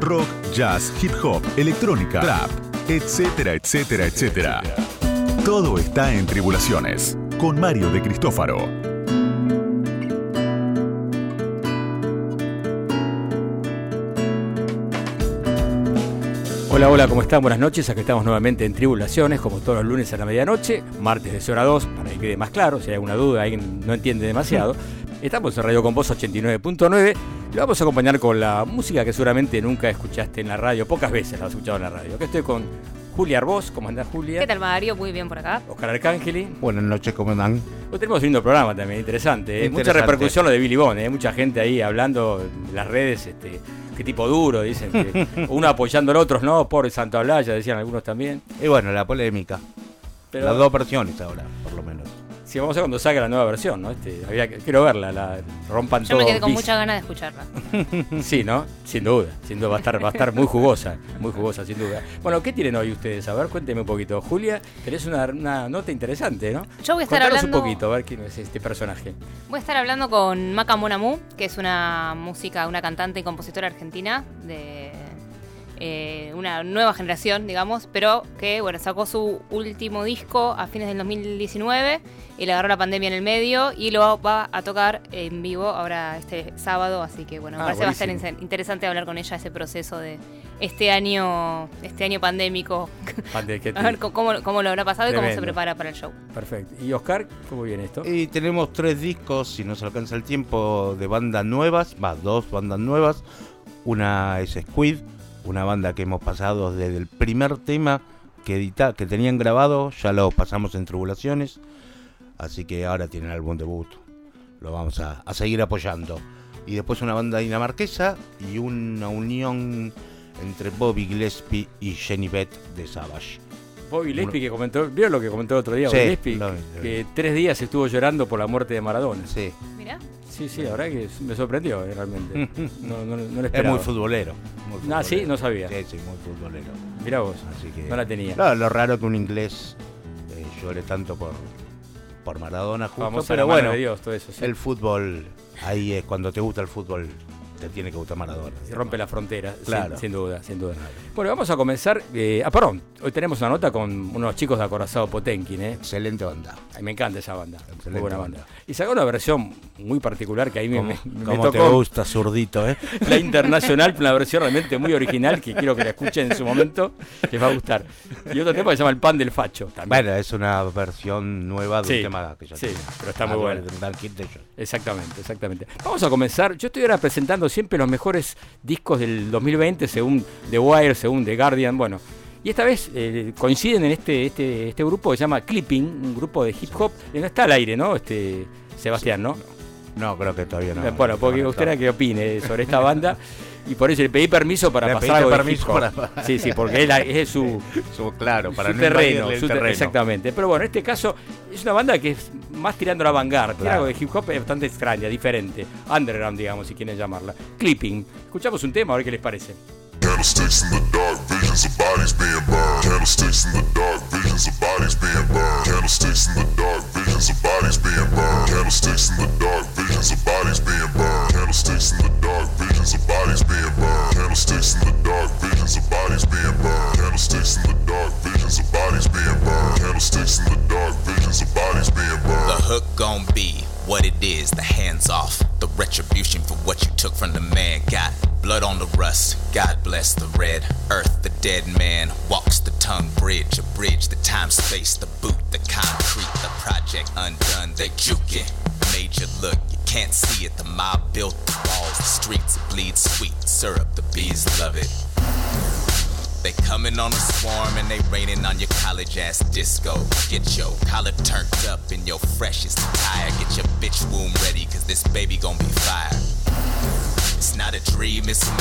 rock, jazz, hip hop, electrónica, trap, etcétera, etcétera, etcétera. Todo está en Tribulaciones, con Mario de Cristófaro. Hola, hola, ¿cómo están? Buenas noches. Aquí estamos nuevamente en Tribulaciones, como todos los lunes a la medianoche, martes de 0 a 2, para que quede más claro, si hay alguna duda, alguien no entiende demasiado. Estamos en Radio Con Voz 89.9. Lo vamos a acompañar con la música que seguramente nunca escuchaste en la radio, pocas veces la has escuchado en la radio. Aquí estoy con Julia Arbós, ¿cómo andás Julia? ¿Qué tal Mario? Muy bien por acá. Oscar Arcángeli. Buenas noches, ¿cómo andan? Hoy tenemos un lindo programa también, interesante. ¿eh? Mucha repercusión lo de Billy Bond, ¿eh? mucha gente ahí hablando en las redes, este, qué tipo duro, dicen. Que uno apoyando al otro, no, pobre Santo Blaya, decían algunos también. Y bueno, la polémica. Pero Las dos versiones ahora, por lo menos. Si vamos a ver cuando salga la nueva versión, ¿no? Este, había quiero verla, la rompan Yo todo. me quedé con muchas ganas de escucharla. Sí, ¿no? Sin duda, sin duda va a estar, va a estar muy jugosa, muy jugosa, sin duda. Bueno, ¿qué tienen hoy ustedes? A ver, cuénteme un poquito. Julia, tenés una, una nota interesante, ¿no? Yo voy a estar Contanos hablando. un poquito, a ver quién es este personaje. Voy a estar hablando con Maca Monamu, que es una música, una cantante y compositora argentina de eh, una nueva generación, digamos, pero que bueno, sacó su último disco a fines del 2019 y le agarró la pandemia en el medio y lo va a tocar en vivo ahora este sábado, así que bueno, me Ah, parece va a estar buenísimo. in- interesante hablar con ella ese proceso de este año, este año pandémico, a ver cómo, cómo lo habrá pasado y cómo se prepara para el show. Perfecto. ¿Y Oscar, cómo viene esto? Y tenemos tres discos, si nos alcanza el tiempo, de bandas nuevas. Va, dos bandas nuevas. Una es Squid, una banda que hemos pasado desde el primer tema que, edita, que tenían grabado, ya lo pasamos en Tribulaciones. Así que ahora tienen álbum debut. Lo vamos a, a seguir apoyando. Y después una banda dinamarquesa y una unión entre Bobby Gillespie y Jenny Beth de Savage. Bobby Gillespie que comentó, ¿vieron lo que comentó el otro día? Sí, Bobby Gillespie, que tres días estuvo llorando por la muerte de Maradona. Sí, Mira. Sí, sí, la verdad que me sorprendió eh, realmente. No, no, no lo es muy futbolero. muy Ah, sí, no sabía. Sí, sí, muy futbolero. Mirá vos, Así que. no la tenía. Claro, lo raro que un inglés eh, llore tanto por, por Maradona, justo. Vamos a pero la mano bueno, de Dios, todo eso. sí. el fútbol, ahí es cuando te gusta el fútbol, te tiene que gustar Maradona. Rompe la frontera, Claro. sin, duda, sin duda. Bueno, vamos a comenzar. eh, ah, perdón, hoy tenemos una nota con unos chicos de Acorazado Potenkin, ¿eh? Excelente onda. Ay, me encanta esa banda, muy Excelente buena banda. banda. Y sacó una versión muy particular que ahí me, me- me como te tocó. gusta, zurdito, ¿eh? La internacional, una versión realmente muy original que quiero que la escuchen en su momento, les va a gustar. Y otro tema que se llama El Pan del Facho también. Bueno, es una versión nueva de Sí, un tema que ya sí, tenía. pero está muy Ah, buena. de Exactamente, exactamente. Vamos a comenzar. Yo estoy ahora presentando siempre los mejores discos del 2020 según The Wire, según The Guardian. Bueno, y esta vez eh, coinciden en este, este, este grupo que se llama Clipping, un grupo de hip hop. que no está al aire, ¿no? Este Sebastián, ¿no? No, creo que todavía no. Eh, bueno, porque no, usted no. que opine sobre esta banda. Y por eso le pedí permiso para Le pasar algo de permiso hip hop. para- Sí, sí, porque es, la- es su, Su- claro, para su no terreno, su te- terreno. exactamente. Pero bueno, en este caso es una banda que es más tirando a la vanguardia, tiene Claro. algo de hip hop es bastante extraña, diferente, underground, digamos, si quieren llamarla. Clipping. Escuchamos un tema, a ver qué les parece. Candlesticks in the dark, visions of bodies being burned. Candlesticks in the dark, visions of bodies being burned. Candlesticks in the dark, visions of bodies being burned. Candlesticks in the dark, visions of bodies being burned. Ass disco. Get your collar turned up in your freshest attire. Get your bitch womb ready, cause this baby gon' be fire. It's not a dream, it's a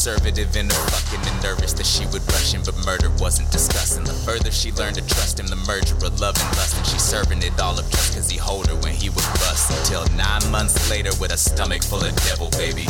conservative and a fucking and nervous that she would rush him, but murder wasn't discussing. The further she learned to trust him, the murderer love and lust, and she serving it all up just cause he hold her when he would bust. Until nine months later, with a stomach full of devil, baby.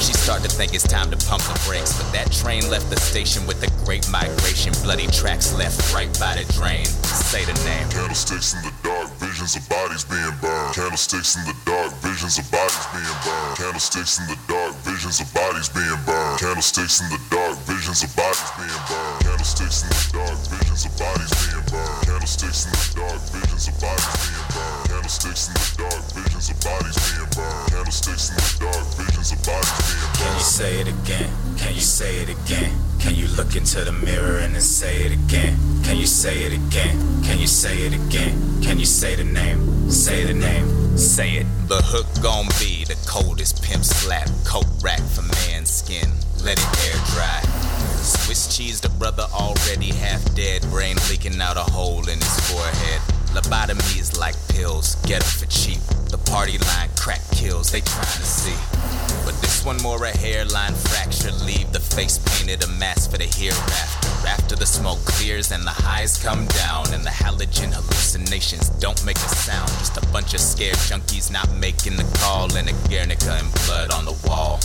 She started to think it's time to pump the brakes, but that train left the station with the great migration. Bloody tracks left right by the drain. Say the name. Candlesticks in the dark, visions of bodies being burned. Candlesticks in the dark, visions of bodies being burned. Candlesticks in the dark visions of bodies being burned. Candlesticks in the dark, visions of bodies being burned. Candlesticks in the dark, visions of bodies being burned. Candlesticks in the dark, visions of bodies being burned. Candlesticks in the dark, visions of bodies being burned. Candlesticks in the dark, visions of bodies being burned. Can you say it again? Can you say it again? Can you look into the mirror and then say it again? Can you say it again? Can you say it again? Can you say the name? Say the name. Say it. The hook gon' be the coldest pimp slap coat cheese, the brother already half dead, brain leaking out a hole in his forehead. Lobotomies like pills, get it for cheap. The party line crack kills, they trying to see. But this one more a hairline fracture, leave the face painted a mask for the hereafter. After the smoke clears and the highs come down, and the halogen hallucinations don't make a sound. Just a bunch of scared junkies not making the call, and a Guernica and blood on the wall.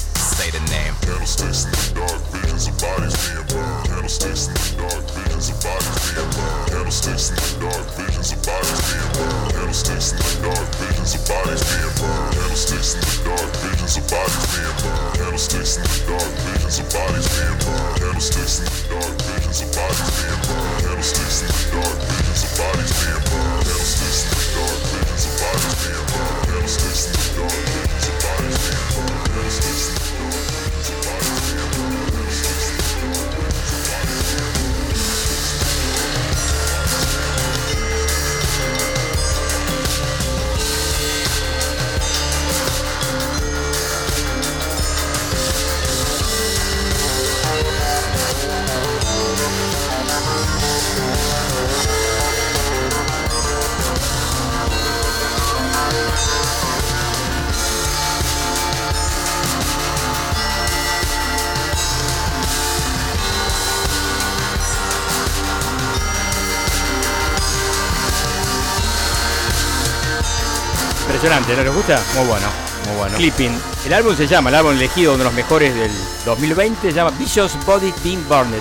Impresionante, ¿no les gusta? Muy bueno, muy bueno. Clipping. El álbum se llama, el álbum elegido, uno de los mejores del 2020, se llama Visions Body Being Burned.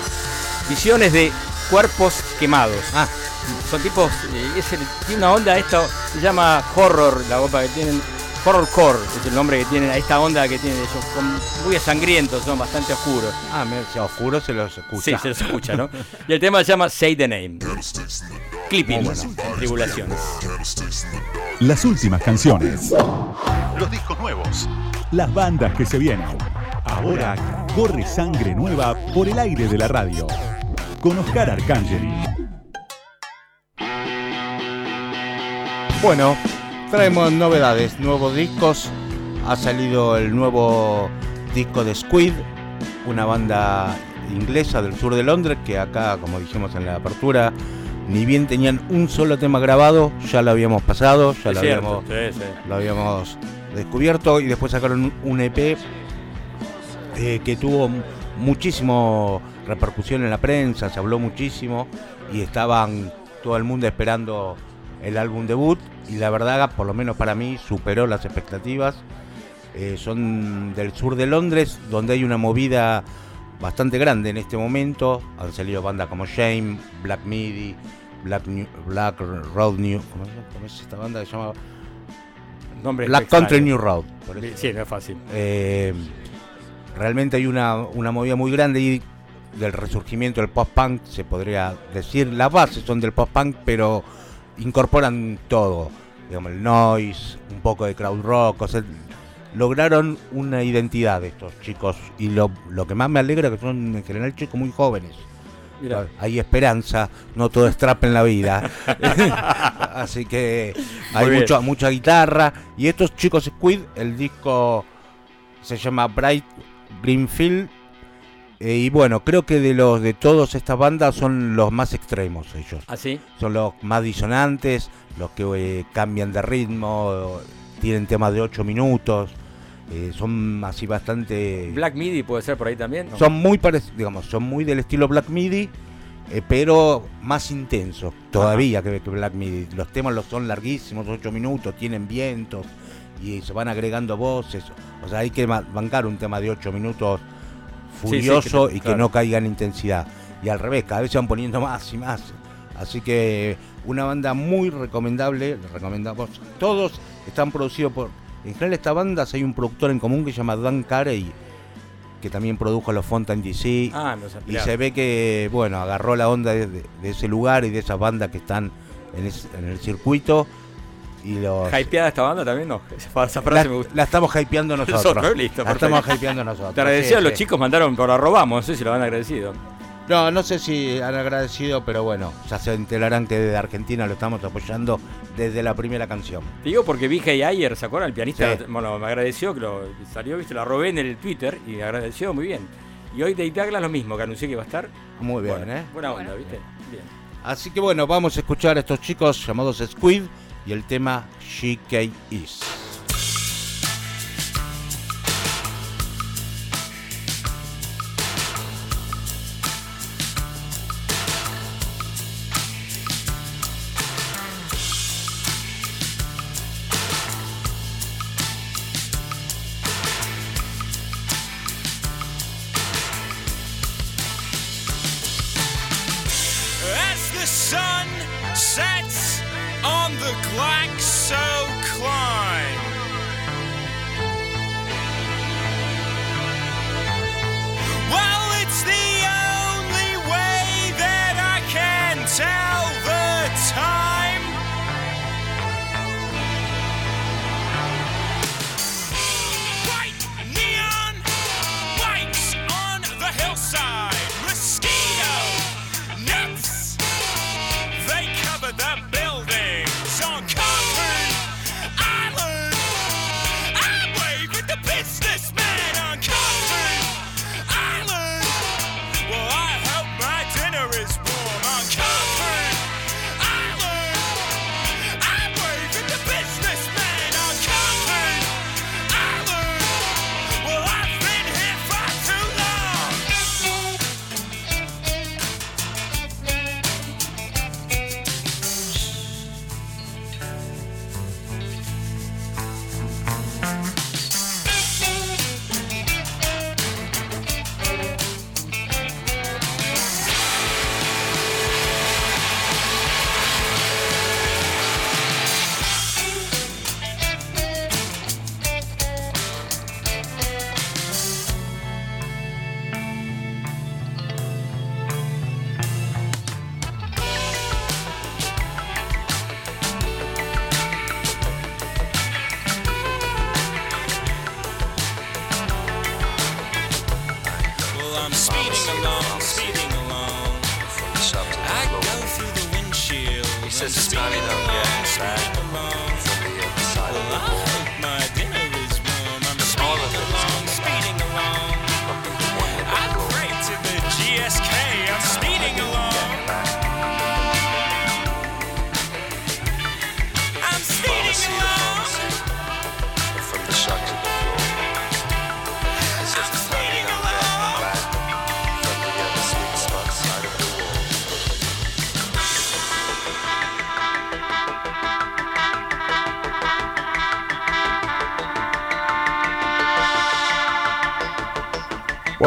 Visiones de cuerpos quemados. Ah, Son tipos, eh, es el- tiene una onda, esto se llama horror, la onda que tienen, horrorcore es el nombre que tienen, a esta onda que tienen ellos, con- muy sangrientos, son bastante oscuros. ah, mira, si a oscuro se los escucha. Sí, se los escucha, ¿no? Y el tema se llama Say the Name. Clipping, en tribulaciones. Las últimas canciones. Los discos nuevos. Las bandas que se vienen. Ahora corre sangre nueva por el aire de la radio. Con Oscar Arcangeli. Bueno, traemos novedades, nuevos discos. Ha salido el nuevo disco de Squid, una banda inglesa del sur de Londres que acá, como dijimos en la apertura, ni bien tenían un solo tema grabado, ya lo habíamos pasado, ya lo cierto, habíamos, sí, sí. lo habíamos descubierto y después sacaron un- EP eh, que tuvo muchísimo repercusión en la prensa, se habló muchísimo y estaban todo el mundo esperando el álbum debut y la verdad, por lo menos para mí, superó las expectativas. Eh, son del sur de Londres, donde hay una movida bastante grande en este momento. Han salido bandas como Shame, Black Midi, Black, New- Black Road New. ¿Cómo es, cómo es esta banda que se llama? Nombre Black extraño. Country New Road. por eso. Sí, no es fácil. Eh, realmente hay una, una movida muy grande y del resurgimiento del post-punk, se podría decir. Las bases son del post-punk, pero incorporan todo. Digamos, el noise, un poco de crowd rock. O sea, lograron una identidad de estos chicos. Y lo, lo que más me alegra es que son en general chicos muy jóvenes. Mirá. Hay esperanza, no todo es trap en la vida. Así que hay mucho, mucha guitarra. Y estos chicos Squid, el disco se llama Bright Greenfield. Eh, y bueno, creo que de los de todas estas bandas son los más extremos ellos. ¿Así? Son los más disonantes, los que eh, cambian de ritmo, tienen temas de 8 minutos. eh, son así bastante... Black Midi puede ser por ahí también. ¿no? Son muy parecidos, digamos, son muy del estilo Black Midi, eh, pero más intensos todavía que, que Black Midi. Los temas los son larguísimos, 8 minutos, tienen vientos y se van agregando voces. O sea, hay que bancar un tema de 8 minutos sí, furioso que y que no caiga en intensidad. Y al revés, cada vez se van poniendo más y más. Así que una banda muy recomendable, le recomendamos. Todos están producidos por. En general, esta banda hay un productor en común que se llama Dan Carey, que también produjo los Fontaine DC. Ah, los y se ve que, bueno, agarró la onda de, de- de ese lugar y de esas bandas que están en, es- en el circuito. Y los. ¿Hypeada esta banda también? No, esa esa La, frase me gusta. la estamos hypeando nosotros. Nosotros, listo, la estamos hypeando nosotros. Te agradecido, sí, los sí. chicos mandaron por arrobamos, no sé si lo han agradecido. No, no sé si han agradecido, pero bueno, ya se enterarán que desde Argentina lo estamos apoyando desde la primera canción. Te digo porque vi que Ayer, ¿se acuerdan? El pianista, Sí. bueno, me agradeció, que lo salió, viste, la robé en el Twitter y me agradeció muy bien. Y hoy Dave Douglas lo mismo, que anuncié que iba a estar. Muy bien, Bueno, ¿eh? Buena onda, Bueno. ¿viste? Bien. Así que bueno, vamos a escuchar a estos chicos llamados Squid y el tema She K Is.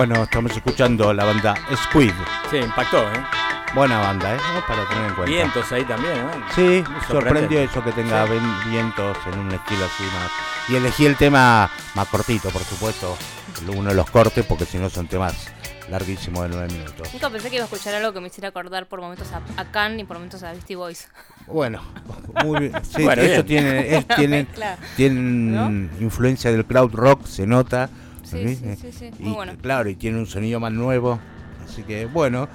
Bueno, estamos escuchando la banda Squid. Sí, impactó, ¿eh? Buena banda, ¿eh? ¿No? Para tener en cuenta. Vientos ahí también, ¿eh? Sí, sorprendió eso que tenga ven- vientos en un estilo así más. Y elegí el tema más cortito, por supuesto. Uno de los cortes, porque si no son temas larguísimos de nueve minutos. Nunca pensé que iba a escuchar algo que me hiciera acordar por momentos a, a Khan y por momentos a Beastie Boys. Bueno, muy bien. Sí, Bueno, ellos bien. tienen, es- tienen, Claro. tienen influencia del crowd rock, se nota. Sí, ¿sí? sí, sí, sí, Y, muy bueno. Claro, y tiene un sonido más nuevo. Así que, bueno,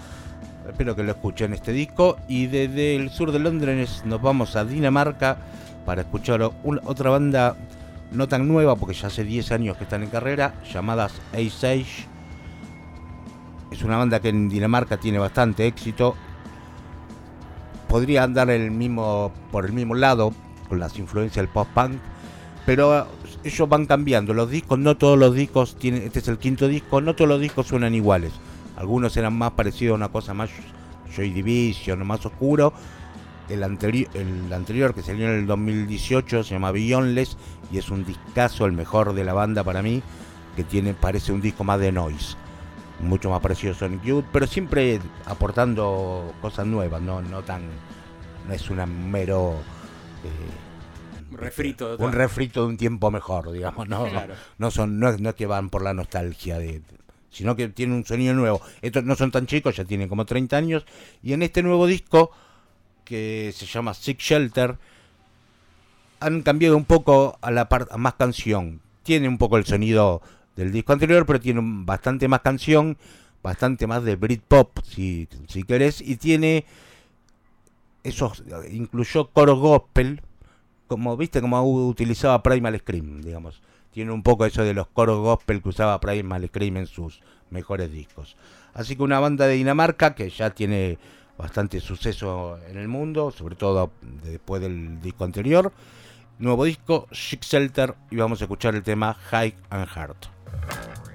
Espero que lo escuchen este disco. Y desde el sur de Londres nos vamos a Dinamarca para escuchar un- otra banda no tan nueva, porque ya hace 10 años que están en carrera, llamadas Ace Age. Es una banda que en Dinamarca tiene bastante éxito. Podría andar el mismo, por el mismo lado, con las influencias del post-punk, pero ellos van cambiando. Los discos, no todos los discos tienen, este es el quinto disco, no todos los discos suenan iguales. Algunos eran más parecidos a una cosa más Joy Division, más oscuro. El, anteri- el anterior que salió en el 2018 se llama Beyondless y es un discazo, el mejor de la banda para mí, que tiene parece un disco más de noise, mucho más parecido a Sonic Youth, pero siempre aportando cosas nuevas, no, no tan, no es una mero eh, refrito de un otra- refrito de un tiempo mejor, digamos, no, Claro. no son, no es, no es que van por la nostalgia de sino que tienen un sonido nuevo. Estos no son tan chicos, ya tienen como 30 años. Y en este nuevo disco, que se llama Sick Shelter, han cambiado un poco a la parte más canción. Tiene un poco el sonido del disco anterior, pero tiene bastante más canción, bastante más de Britpop, si, si querés, y tiene esos, incluyó coro gospel, como viste como utilizaba Primal Scream, digamos. Tiene un poco eso de los coros gospel que usaba Primal Scream en sus mejores discos. Así que una banda de Dinamarca que ya tiene bastante suceso en el mundo, sobre todo después del disco anterior. Nuevo disco, Shelter, y vamos a escuchar el tema High and Heart.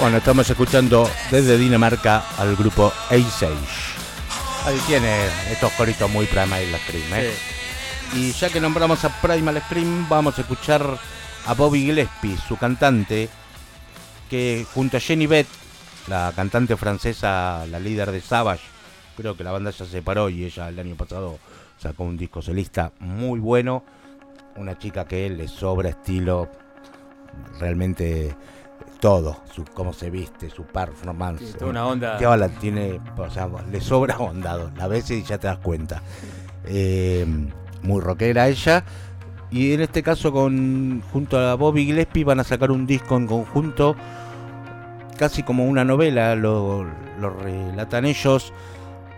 Bueno, estamos escuchando desde Dinamarca al grupo Ace. Ahí tiene estos coritos muy Primal Scream, ¿eh? Y ya que nombramos a Primal Scream, vamos a escuchar a Bobby Gillespie, su cantante, que junto a Jenny Beth, la cantante francesa, la líder de Savage, creo que la banda ya se separó y ella el año pasado sacó un disco solista muy bueno. Una chica que le sobra estilo, realmente todo, su cómo se viste, su performance. Sí, una onda. Tiene, o sea, le sobra onda, la ves y ya te das cuenta. Eh, muy rockera ella. Y en este caso con junto a Bobby Gillespie van a sacar un disco en conjunto, casi como una novela, lo, lo relatan ellos,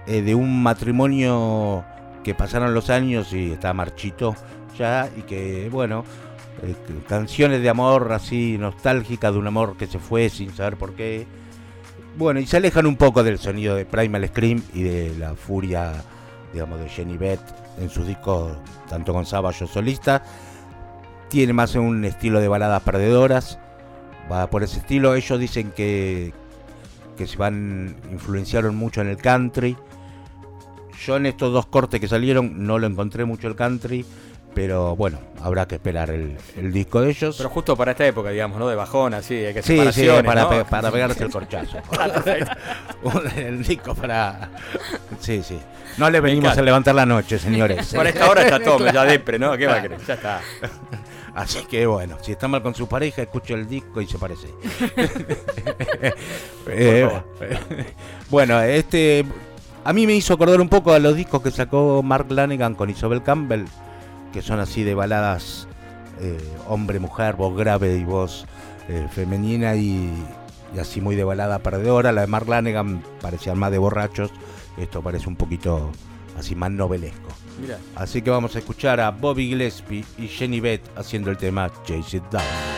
eh, de un matrimonio que pasaron los años y está marchito ya, y que bueno, eh, canciones de amor así nostálgicas de un amor que se fue sin saber por qué. Bueno, y se alejan un poco del sonido de Primal Scream y de la furia, digamos, de Jenny Beth en sus discos, tanto con Savage solista. Tiene más un estilo de baladas perdedoras, va por ese estilo. Ellos dicen que, que se van, influenciaron mucho en el country. Yo en estos dos cortes que salieron no lo encontré mucho el country. Pero bueno, habrá que esperar el, el disco de ellos. Pero justo para esta época, digamos, ¿no? De bajón, así, hay que Sí, sí, para, ¿no? pe- para pegarse el corchazo. Ah, el disco para. Sí, sí. No le venimos a levantar la noche, señores. Por esta hora está todo ya depre, ¿no? ¿Qué va a creer? Ya está. Así que bueno, si está mal con su pareja, escuche el disco y se parece. Eh, bueno, este. A mí me hizo acordar un poco a los discos que sacó Mark Lanegan con Isabel Campbell, que son así de baladas eh, hombre-mujer, voz grave y voz eh, femenina y, y así muy de balada perdedora. La de Mark Lanegan parecía más de borrachos, esto parece un poquito así más novelesco. Así que vamos a escuchar a Bobby Gillespie y Jenny Beth haciendo el tema Chase It Down.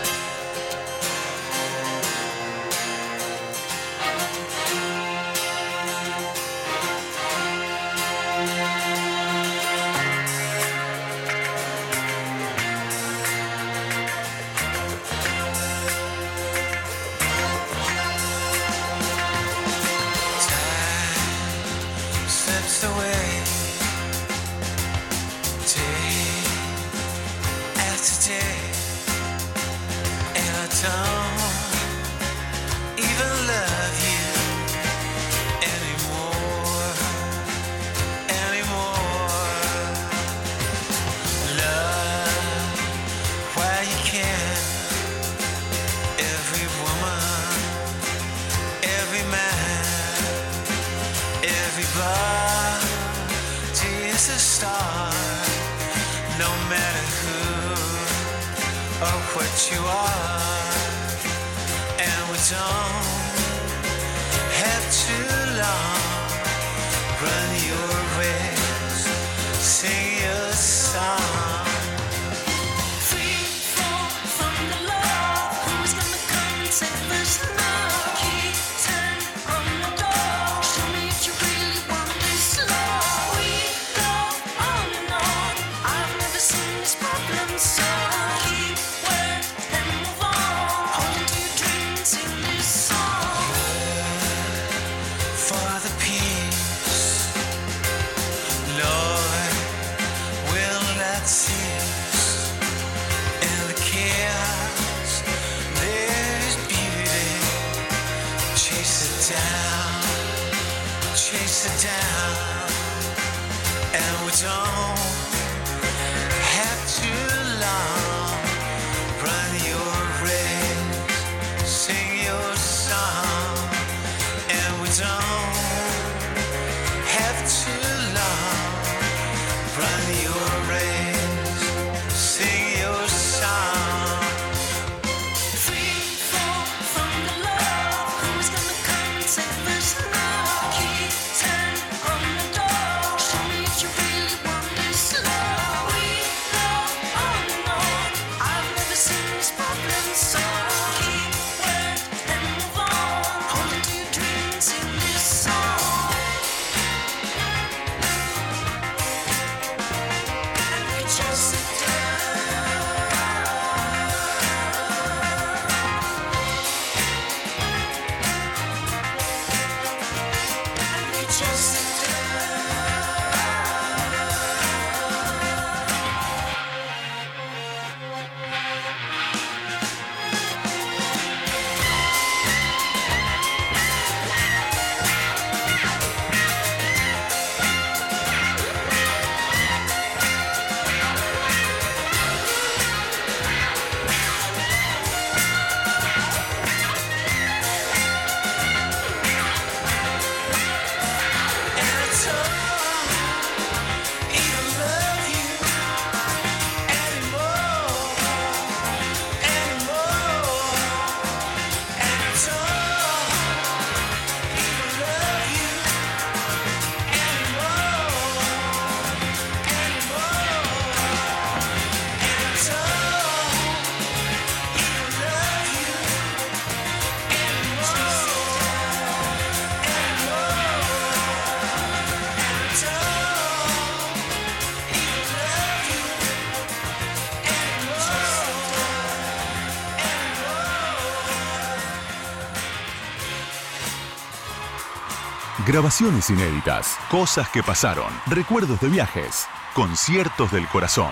Grabaciones inéditas, cosas que pasaron, recuerdos de viajes, conciertos del corazón.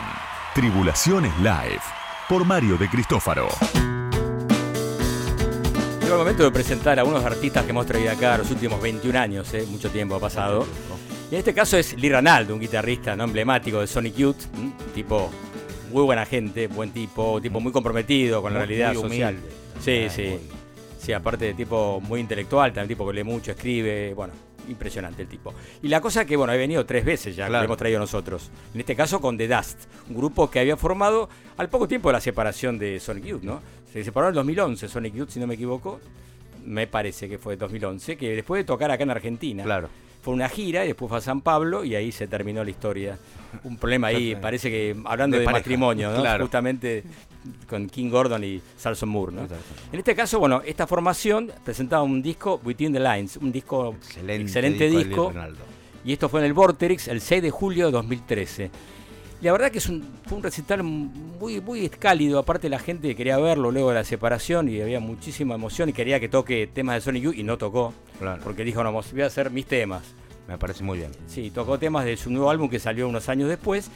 Tribulaciones Live, por Mario de Cristófaro. Llegó el momento de presentar a unos artistas que hemos traído acá los últimos 21 años, ¿eh? mucho tiempo ha pasado. Y en este caso es Lee Ranaldo, un guitarrista no emblemático de Sonic Youth, ¿m? tipo muy buena gente, buen tipo, tipo muy comprometido con la realidad muy social. Sí, sí. muy- Sí, aparte de tipo muy intelectual, también tipo que lee mucho, escribe, bueno, impresionante el tipo. Y la cosa que, bueno, ha venido tres veces ya, que lo hemos traído nosotros. En este caso con The Dust, un grupo que había formado al poco tiempo de la separación de Sonic Youth, ¿no? Se separó en el 2011 Sonic Youth, si no me equivoco. Me parece que fue 2011, que después de tocar acá en Argentina. Claro. Fue una gira y después fue a San Pablo y ahí se terminó la historia. Un problema ahí, parece que hablando De matrimonio, ¿no? claro. Justamente con King Gordon y Salson Moore, ¿no? En este caso, bueno, esta formación presentaba un disco Between the Lines, un disco Excelente, excelente disco y esto fue en el Vorterix el 6 de julio de 2013. La verdad que es un, fue un recital muy, muy cálido, aparte la gente quería verlo luego de la separación y había muchísima emoción y quería que toque temas de Sonic Youth y no tocó, Claro. porque dijo, no, voy a hacer mis temas. Me parece muy bien. Sí, tocó temas de su nuevo álbum que salió unos años después.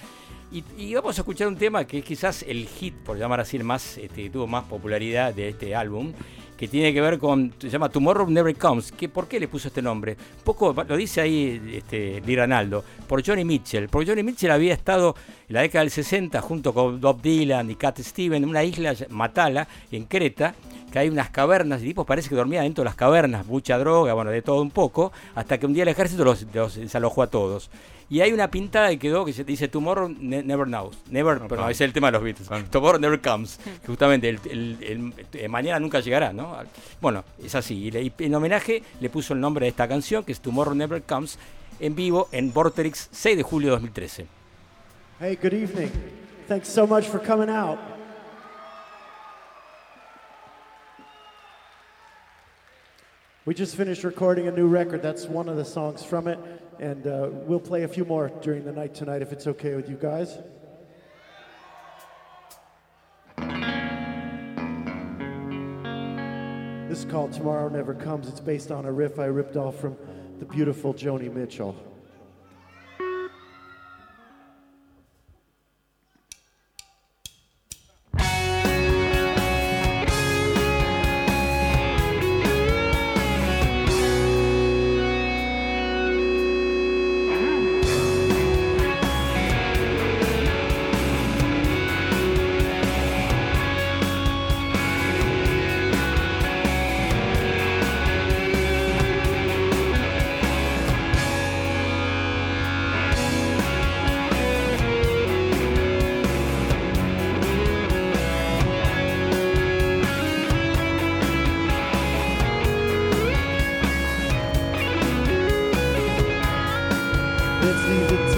Y, y vamos a escuchar un tema que es quizás el hit, por llamar así, el más, este, que tuvo más popularidad de este álbum, que tiene que ver con, se llama Tomorrow Never Comes. Que, ¿Por qué le puso este nombre? Un poco, lo dice ahí este, Lee Ranaldo, por Johnny Mitchell. Porque Johnny Mitchell había estado en la década del 60 junto con Bob Dylan y Cat Stevens en una isla, Matala, en Creta, que hay unas cavernas, y tipos parece que dormían dentro de las cavernas, mucha droga, bueno, de todo un poco, hasta que un día el ejército los, los desalojó a todos. Y hay una pintada que quedó que se dice Tomorrow ne- Never Knows. Never, pero no, ese es el tema de los Beatles. Tomorrow Never Comes. justamente el, el- el- el mañana nunca llegará, ¿no? Bueno, es así. Y, le- y en homenaje le puso el nombre de esta canción, que es Tomorrow Never Comes, en vivo en Vorterix 6 de julio de 2013. Hey, good evening. Thanks so much for coming out. We just finished recording a new record. That's one of the songs from it. And uh, we'll play a few more during the night tonight if it's okay with you guys. This is called Tomorrow Never Comes. It's based on a riff I ripped off from the beautiful Joni Mitchell. Let's leave the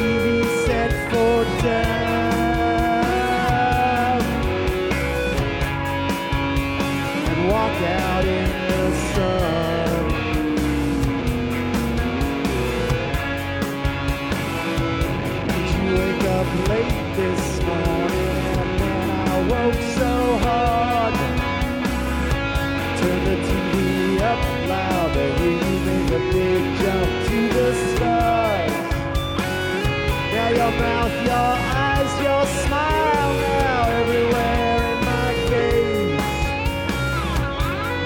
your mouth, your eyes, your smile now everywhere in my gaze.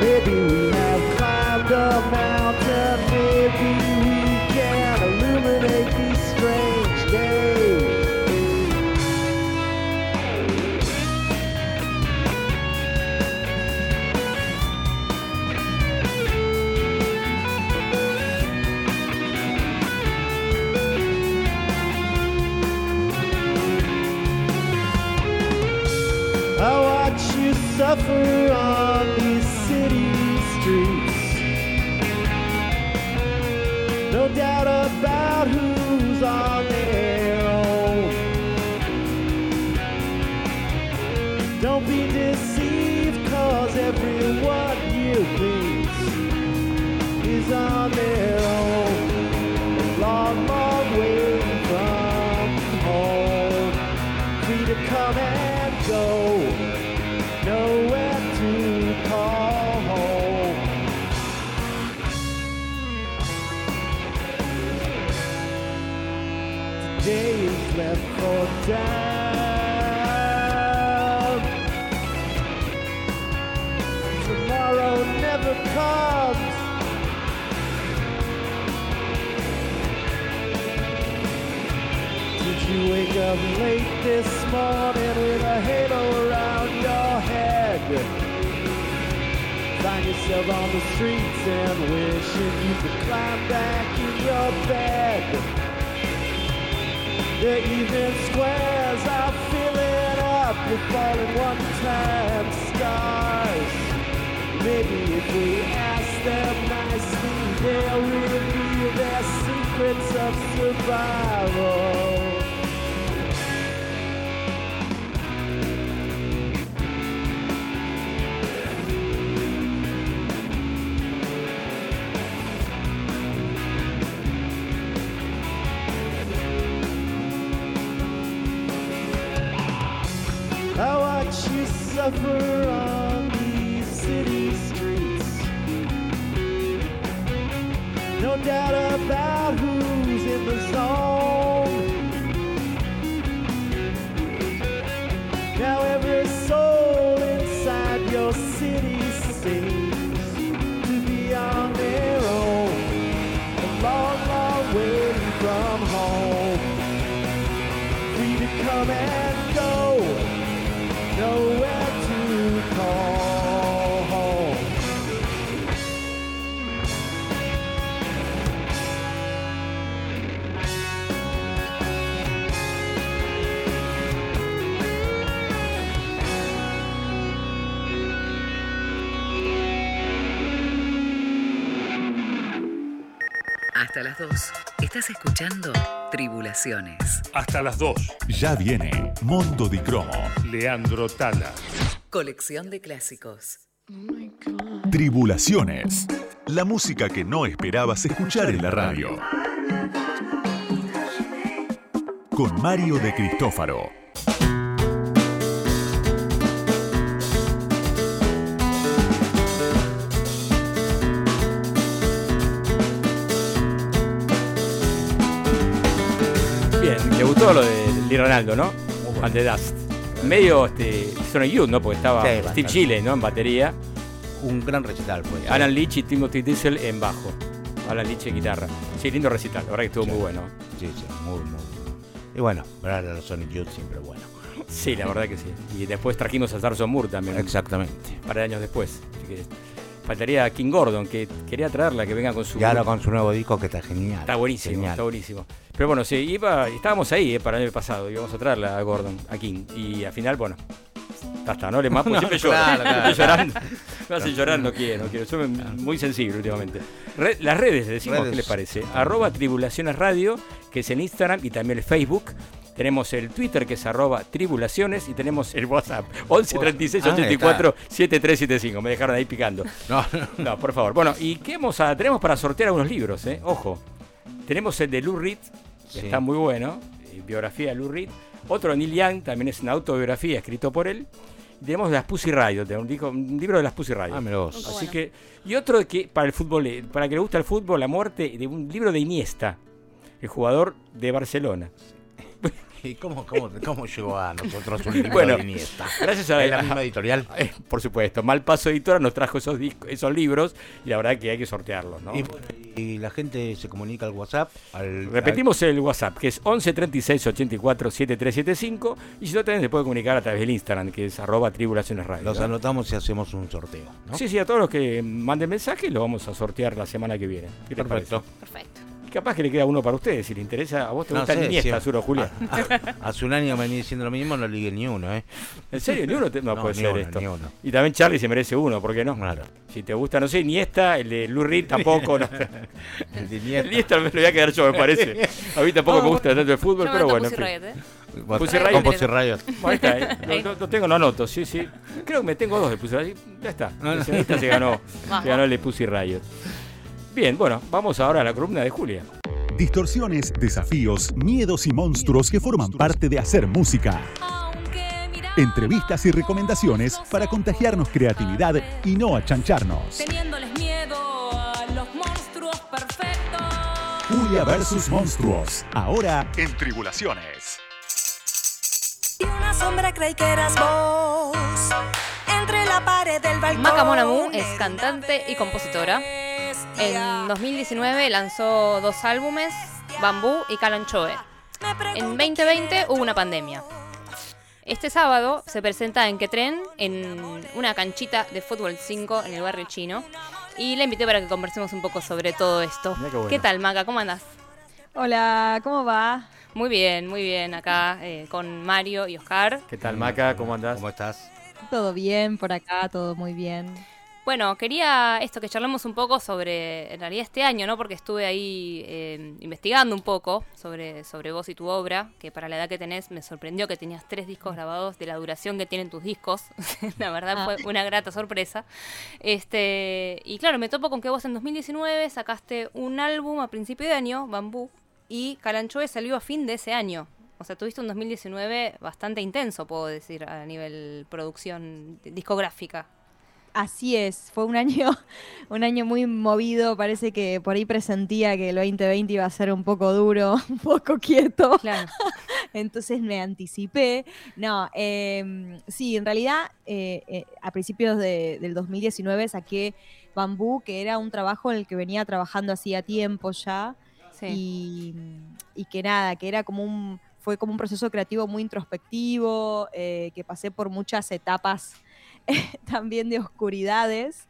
Maybe suffer yourself on the streets and wishing you could climb back in your bed. The evening squares are filling up with falling one-time stars. Maybe if we ask them nicely, they'll reveal their secrets of survival. Hasta las 2. Estás escuchando Tribulaciones. Hasta las 2. Ya viene Mondo di Cromo. Leandro Tala. Colección de clásicos. Tribulaciones. La música que no esperabas escuchar en la radio. Con Mario de Cristófaro. Gustó lo de Lee Ronaldo, ¿no? And the Dust. Medio este, Sonic Youth, ¿no? Porque estaba Sí, Steve. Chile, ¿no? En batería. Un gran recital fue. Alan Leach y Timothy Diesel en bajo. Alan Leach en guitarra. Sí, lindo recital, la verdad que estuvo muy bueno. Sí, sí, muy, muy. Y bueno, ver a los Sonic Youth siempre bueno. Sí, la verdad que sí. Y después trajimos a Sarson Moore también. Exactamente. Un par de años después. Así que faltaría King Gordon, que quería traerla, que venga con su. Y ahora con su nuevo disco que está genial. Está buenísimo, Genial. está buenísimo. Pero bueno, sí, iba, estábamos ahí eh, para el año pasado, íbamos a traerla a Gordon, a King. Y al final, bueno, ya está, no le más, porque No, siempre lloro. claro, claro. llorando. Me hace llorar, no quiero, no quiero. Soy muy sensible últimamente. Re- las redes, decimos, Redes. ¿qué les parece? Arroba Tribulaciones Radio, que es en Instagram y también el Facebook. Tenemos el Twitter que es arroba tribulaciones y tenemos el WhatsApp 11 36 Ah, ahí 84 7375. Me dejaron ahí picando. No, no. No, por favor. Bueno, ¿y qué vamos a, tenemos para sortear algunos libros? Eh? Ojo. Tenemos el de Lou Reed, que Sí. está muy bueno, eh, biografía de Lou Reed. Otro de Neil Young, también es una autobiografía escrito por él. Y tenemos las Pussy Riot, de un, libro de las Pussy Riot. Ah, vos. Así que y otro que para el fútbol, eh, para que le gusta el fútbol, la muerte de un libro de Iniesta, el jugador de Barcelona. ¿Y cómo, cómo, cómo llegó a nosotros un libro Bueno, de Iniesta? gracias a ¿Es la misma editorial? Eh, por supuesto, Mal Paso Editora nos trajo esos discos, esos libros y la verdad que hay que sortearlos, ¿no? Y, y la gente se comunica al WhatsApp. Al, Repetimos el WhatsApp, que es 11 36 84 7375. Y si no, también se puede comunicar a través del Instagram, que es arroba tribulaciones radio. Los ¿no? anotamos y hacemos un sorteo. ¿no? Sí, sí, a todos los que manden mensaje lo vamos a sortear la semana que viene. ¿Qué te Perfecto. parece? Perfecto. Capaz que le queda uno para ustedes, si le interesa. ¿A vos te No gusta sé, Iniesta, sí. Suro Julián? Hace un año me venía diciendo lo mismo, no ligué ni uno, ¿eh? ¿En serio? Ni uno te- no, No, puede ni ser uno, esto. ni uno. Y también Charlie se merece uno, ¿por qué no? Claro. Si te gusta, no sé, Iniesta, el de Lou Reed tampoco. no. El de El Iniesta. Iniesta me lo voy a quedar yo, me parece. A mí tampoco me gusta tanto el fútbol, pero bueno. Pussy. Riot, ¿eh? Pussy Riot. Con Pussy Riot. Bueno, ahí está, eh. Lo, lo- lo tengo, lo anoto, sí, sí. Creo que me tengo dos de Pussy Riot. Ya está. Se ganó, se ganó el de Pussy Riot. Bien, bueno, vamos ahora a la columna de Julia. Distorsiones, desafíos, miedos y monstruos que forman parte de hacer música. Entrevistas y recomendaciones para contagiarnos creatividad y no achancharnos. Teniéndoles miedo a los monstruos perfectos. Julia versus monstruos. Ahora en Tribulaciones. sombra creí que eras vos. Entre la pared del balcón. Maca Monamu es cantante y compositora. En 2019 lanzó dos álbumes, Bambú y Calanchoe. En 2020 hubo una pandemia. Este sábado se presenta en Quetren, en una canchita de fútbol 5 en el barrio chino. Y le invité para que conversemos un poco sobre todo esto. Qué bueno. ¿Qué tal, Maca? ¿Cómo andas? Hola, ¿cómo va? Muy bien, muy bien. Acá eh, con Mario y Oscar. ¿Qué tal, Maca? ¿Cómo andás? ¿Cómo estás? Todo bien por acá, todo muy bien. Bueno, quería esto que charlemos un poco sobre, en realidad este año, ¿no? Porque estuve ahí eh, investigando un poco sobre, sobre vos y tu obra, que para la edad que tenés me sorprendió que tenías tres discos grabados de la duración que tienen tus discos. la verdad Ah. fue una grata sorpresa. Este, y claro, me topo con que vos en 2019 sacaste un álbum a principio de año, Bambú, y Calanchoe salió a fin de ese año. O sea, tuviste un 2019 bastante intenso, puedo decir, a nivel producción discográfica. Así es, fue un año, un año muy movido, parece que por ahí presentía que el 2020 iba a ser un poco duro, un poco quieto. Claro. Entonces me anticipé. No, eh, sí, en realidad eh, eh, a principios de- del 2019 saqué Bambú, que era un trabajo en el que venía trabajando hacía tiempo ya. Sí. y, y que nada, que era como un, fue como un proceso creativo muy introspectivo, eh, que pasé por muchas etapas también de oscuridades.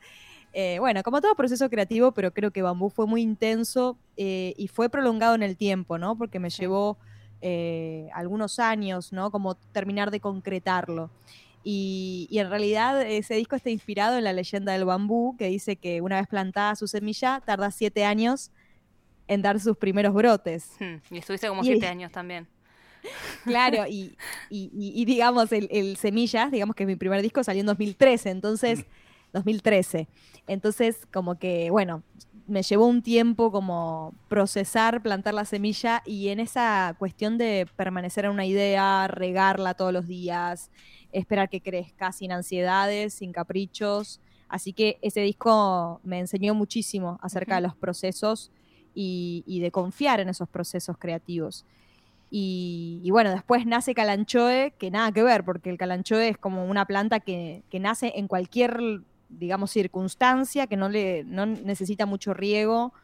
Eh, bueno, como todo proceso creativo, pero creo que Bambú fue muy intenso eh, y fue prolongado en el tiempo, ¿no? Porque me llevó eh, algunos años, ¿no? Como terminar de concretarlo. Y, y en realidad ese disco está inspirado en la leyenda del bambú, que dice que una vez plantada su semilla, tarda siete años en dar sus primeros brotes. Hmm, Y estuviste como Y- siete años también. Claro, y, y- y- y digamos, el, el Semillas, digamos que mi primer disco salió en 2013, entonces, 2013. Entonces, como que, bueno, me llevó un tiempo como procesar, plantar la semilla y en esa cuestión de permanecer en una idea, regarla todos los días, esperar que crezca sin ansiedades, sin caprichos. Así que ese disco me enseñó muchísimo acerca de los procesos y, y de confiar en esos procesos creativos. Y, y bueno, después nace Calanchoe, que nada que ver, porque el Calanchoe es como una planta que, que nace en cualquier, digamos, circunstancia, que no, le, no necesita mucho riego,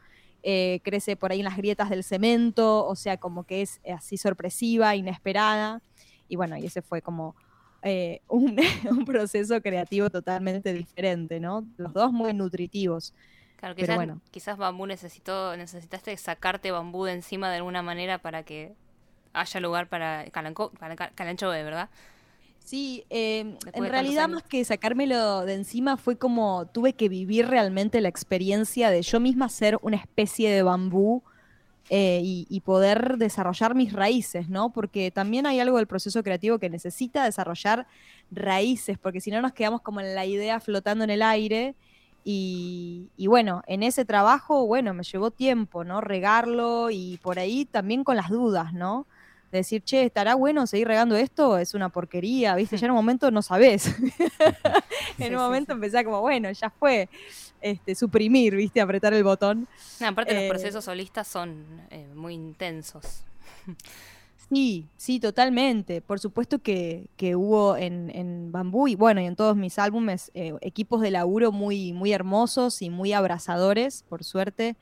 eh, crece por ahí en las grietas del cemento, o sea, como que es así sorpresiva, inesperada. Y bueno, y ese fue como eh, un, un proceso creativo totalmente diferente, ¿no? Los dos muy nutritivos. Claro, Pero quizás, bueno. quizás bambú necesitó, necesitaste sacarte bambú de encima de alguna manera para que haya lugar para, calanco, para calanchoe, ¿verdad? Sí, eh, de en realidad más que sacármelo de encima fue como tuve que vivir realmente la experiencia de yo misma ser una especie de bambú eh, y, y poder desarrollar mis raíces, ¿no? Porque también hay algo del proceso creativo que necesita desarrollar raíces, porque si no nos quedamos como en la idea flotando en el aire. Y, y bueno, en ese trabajo, bueno, me llevó tiempo, ¿no? Regarlo y por ahí también con las dudas, ¿no? De decir, che, ¿estará bueno seguir regando esto? Es una porquería, ¿viste? Ya en un momento no sabés. en Sí, un sí, momento empecé como, bueno, ya fue. Este, suprimir, ¿viste? Apretar el botón. No, aparte Eh, los procesos solistas son eh, muy intensos. Sí, sí, totalmente. Por supuesto que, que hubo en, en Bambú y bueno, y en todos mis álbumes eh, equipos de laburo muy, muy hermosos y muy abrazadores, por suerte.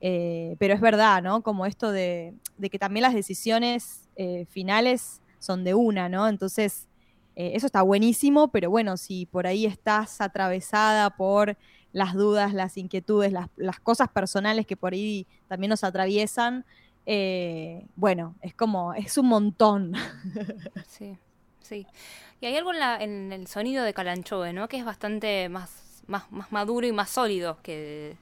Eh, pero es verdad, ¿no? Como esto de, de que también las decisiones eh, finales son de una, ¿no? Entonces, eh, eso está buenísimo, pero bueno, si por ahí estás atravesada por las dudas, las inquietudes, las, cosas personales que por ahí también nos atraviesan, eh, bueno, es como, es un montón. Sí, sí. Y hay algo en el sonido de Calanchoe, ¿no? Que es bastante más, más, más maduro y más sólido que...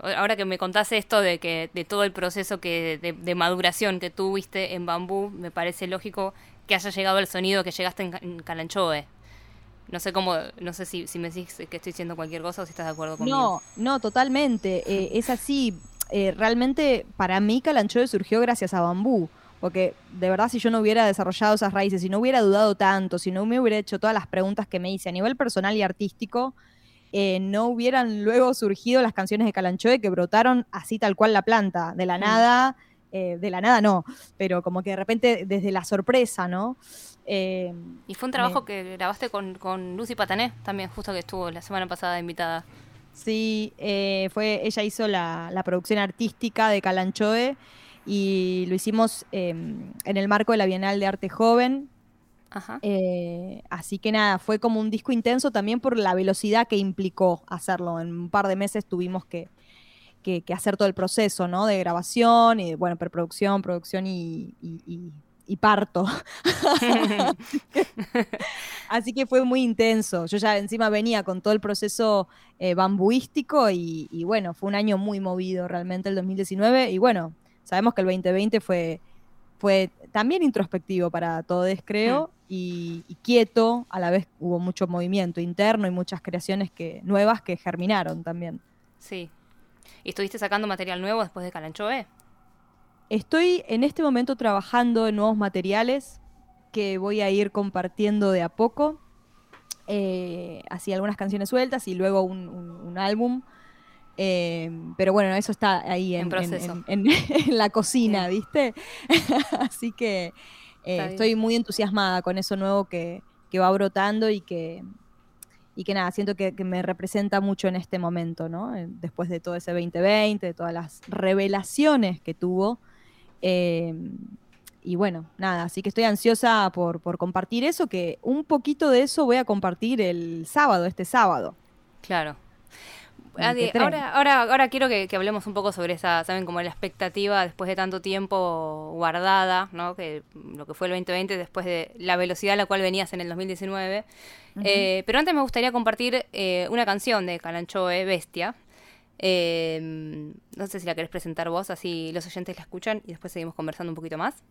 Ahora que me contaste esto de que de todo el proceso que de, de maduración que tuviste en Bambú, me parece lógico que haya llegado el sonido que llegaste en, en Calanchoe. No sé cómo, no sé si, si me decís que estoy diciendo cualquier cosa o si estás de acuerdo conmigo. No, no, totalmente. Eh, es así. Eh, realmente para mí Calanchoe surgió gracias a Bambú. Porque de verdad si yo no hubiera desarrollado esas raíces, si no hubiera dudado tanto, si no me hubiera hecho todas las preguntas que me hice a nivel personal y artístico, eh, no hubieran luego surgido las canciones de Calanchoe que brotaron así tal cual la planta, de la Mm. nada, eh, de la nada no, pero como que de repente desde la sorpresa, ¿no? Eh, Y fue un trabajo que grabaste con, con Lucy Patané, también justo que estuvo la semana pasada invitada. Sí, fue, ella hizo la, la producción artística de Calanchoe y lo hicimos eh, en el marco de la Bienal de Arte Joven. Ajá. Eh, así que nada, fue como un disco intenso también por la velocidad que implicó hacerlo. En un par de meses tuvimos que, que- que hacer todo el proceso, ¿no? De grabación y, bueno, preproducción, producción y, y- y- y parto. Así que fue muy intenso. Yo ya encima venía con todo el proceso eh, bambuístico y, y bueno, fue un año muy movido realmente el 2019. Y bueno, sabemos que el 2020 fue, fue también introspectivo para todos, creo, y, y quieto. A la vez hubo mucho movimiento interno y muchas creaciones que, nuevas que germinaron también. Sí. ¿Y estuviste sacando material nuevo después de Calanchoe? Estoy en este momento trabajando en nuevos materiales que voy a ir compartiendo de a poco. Eh, así algunas canciones sueltas y luego un, un- un álbum. Eh, pero bueno, eso está ahí en, En proceso. en- la cocina, ¿viste? así que eh, estoy muy entusiasmada con eso nuevo que, que va brotando y que, y que nada, siento que, que me representa mucho en este momento, ¿no? Eh, Después de todo ese 2020, de todas las revelaciones que tuvo. Eh, y bueno, nada, así que estoy ansiosa por, por compartir eso, que un poquito de eso voy a compartir el sábado, este sábado. Claro. Quetren. ahora, ahora, ahora quiero que, que hablemos un poco sobre esa, saben, como la expectativa después de tanto tiempo guardada, ¿no? Que lo que fue el 2020 después de la velocidad a la cual venías en el 2019. Ujú. Eh, pero antes me gustaría compartir eh, una canción de Calanchoe, Bestia. Eh, no sé si la querés presentar vos, así los oyentes la escuchan y después seguimos conversando un poquito más.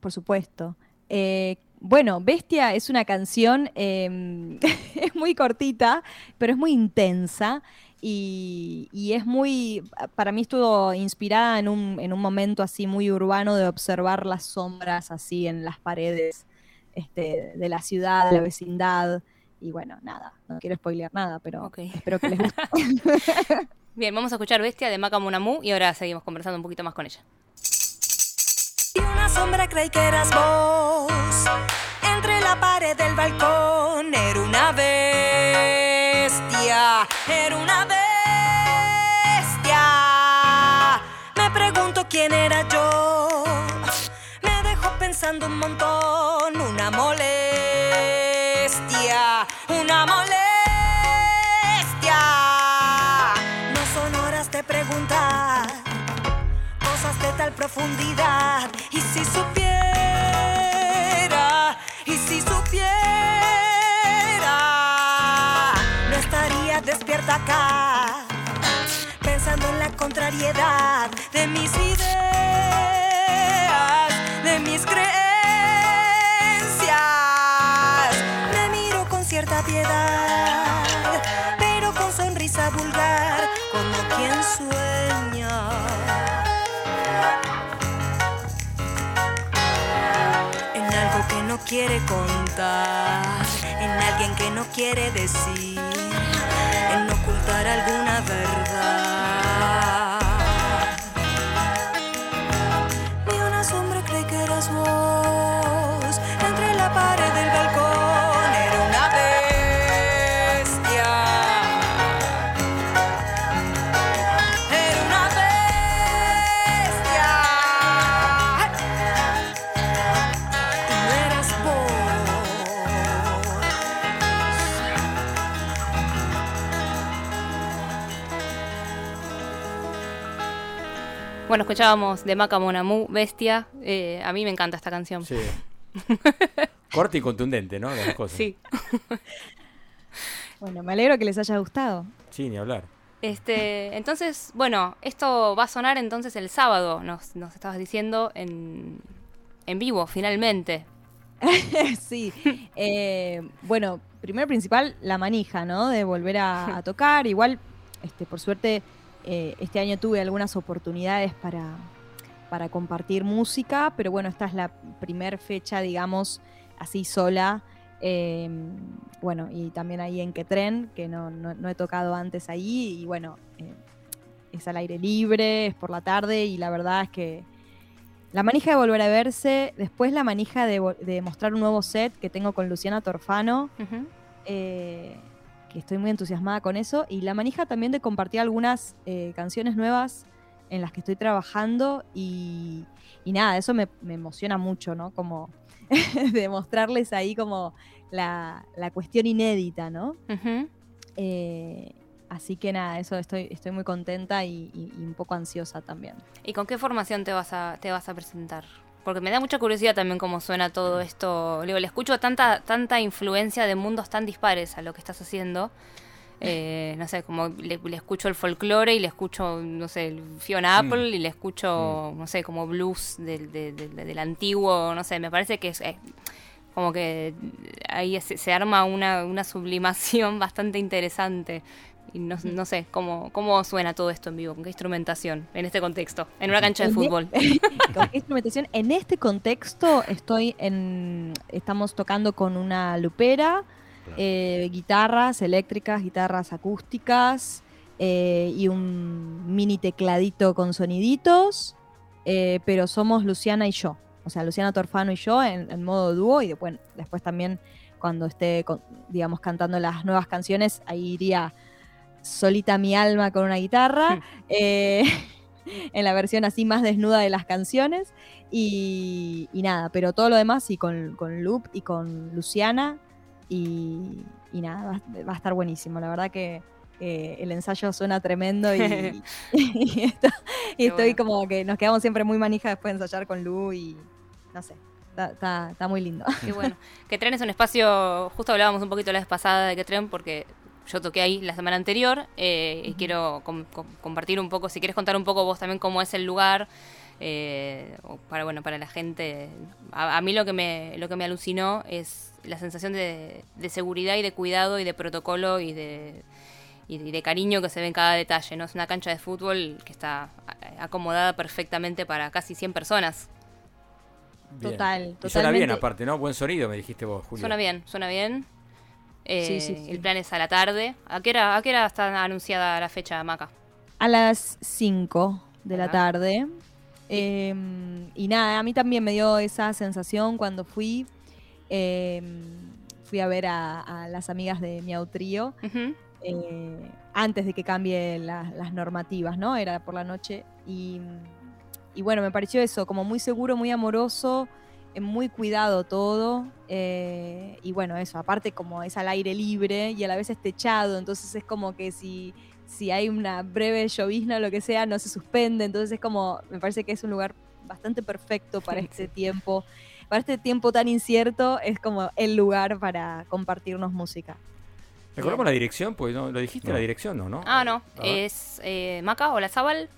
por supuesto. Eh, bueno, Bestia es una canción, eh, es muy cortita, pero es muy intensa y, y es muy, para mí estuvo inspirada en un, en un momento así muy urbano de observar las sombras así en las paredes este, de la ciudad, de la vecindad. Y bueno, nada, no quiero spoilear nada, pero espero que les guste. Bien, vamos a escuchar Bestia de Maca Munamu y ahora seguimos conversando un poquito más con ella. Una sombra creí que eras vos. Entre la pared del balcón era una bestia. Era una bestia. Me pregunto quién era yo. Me dejó pensando un montón. Una molestia. De tal profundidad. Y si supiera, y si supiera, no estaría despierta acá, pensando en la contrariedad de mis ideas, de mis creencias. Me miro con cierta piedad, pero con sonrisa vulgar, como quien sueña. No quiere contar, en alguien que no quiere decir, en ocultar alguna verdad. Bueno, escuchábamos de Maca Munamu, Bestia. Eh, a mí me encanta esta canción. Sí. Corta y contundente, ¿no? Las cosas. Sí. Bueno, me alegro que les haya gustado. Sí, ni hablar. Este, entonces, bueno, esto va a sonar entonces el sábado, nos, nos estabas diciendo, en, en vivo, finalmente. sí. Eh, bueno, primero principal, la manija, ¿no? De volver a, a tocar. Igual, este, por suerte, eh, este año tuve algunas oportunidades para, para compartir música, pero bueno, esta es la primer fecha, digamos, así sola. Eh, bueno, y también ahí en Quetren, que no, no, no he tocado antes ahí, y bueno, eh, es al aire libre, es por la tarde y la verdad es que la manija de volver a verse, después la manija de, mostrar un nuevo set que tengo con Luciana Torfano, eh, que estoy muy entusiasmada con eso, y la manija también de compartir algunas eh, canciones nuevas en las que estoy trabajando y, y nada, eso me, me emociona mucho, ¿no? Como de mostrarles ahí como la, la cuestión inédita, ¿no? Eh, así que nada, eso estoy, estoy muy contenta y, y- y un poco ansiosa también. ¿Y con qué formación te vas a, te vas a presentar? Porque me da mucha curiosidad también cómo suena todo esto. Digo, le escucho tanta, tanta influencia de mundos tan dispares a lo que estás haciendo. Eh, no sé, como le, le escucho el folclore y le escucho, no sé, el Fiona Mm. Apple y le escucho, no sé, como blues del, del- del- del antiguo, no sé, me parece que es eh, como que ahí se, se arma una, una sublimación bastante interesante. Y no, no sé, ¿cómo, ¿cómo suena todo esto en vivo? ¿Con qué instrumentación en este contexto? En una cancha de En fútbol. ¿Con qué instrumentación? En este contexto estoy en. Estamos tocando con una lupera, eh, guitarras eléctricas, guitarras acústicas eh, y un mini tecladito con soniditos. eh, pero somos Luciana y yo. O sea, Luciana Torfano y yo en, en modo dúo y después, después también cuando esté, con- digamos, cantando las nuevas canciones, ahí iría solita mi alma con una guitarra. eh, en la versión así más desnuda de las canciones. Y, y nada, pero todo lo demás sí, con, con Loop y con Luciana. Y, y nada, va, va a estar buenísimo. La verdad que eh, el ensayo suena tremendo y, y esto- y estoy bueno. como que nos quedamos siempre muy manija después de ensayar con Lu y no sé, está, está- está muy lindo. Qué bueno. Que Tren es un espacio, justo hablábamos un poquito la vez pasada de que Tren, porque yo toqué ahí la semana anterior eh, y quiero com- com- compartir un poco, si quieres contar un poco vos también cómo es el lugar, eh, para bueno para la gente. A, a mí lo que me lo que me alucinó es la sensación de, de seguridad y de cuidado y de protocolo y de y de, y de cariño que se ve en cada detalle. ¿no? Es una cancha de fútbol que está acomodada perfectamente para casi 100 personas. Bien. Total, Y suena bien aparte, ¿no? Buen sonido, me dijiste vos, Julio. Suena bien, suena bien. Eh, Sí, sí, sí. El plan es a la tarde. ¿A qué hora, a qué hora está anunciada la fecha, Maca? A las 5 de la tarde. Eh, y nada, a mí también me dio esa sensación cuando fui. eh, fui a ver a, a las amigas de Miau Trío. Eh, antes de que cambie la- las normativas, ¿no? Era por la noche. Y, y bueno, me pareció eso, como muy seguro, muy amoroso, eh, muy cuidado todo. eh, y bueno, eso, aparte como es al aire libre y a la vez es techado, entonces es como que si, si hay una breve llovizna o lo que sea, no se suspende. Entonces es como, me parece que es un lugar bastante perfecto para este tiempo. Para este tiempo tan incierto, es como el lugar para compartirnos música. Recordamos la dirección, pues no, lo dijiste No. la dirección, ¿no? ¿no? Ah, no. Es eh, Maca o la Zabal.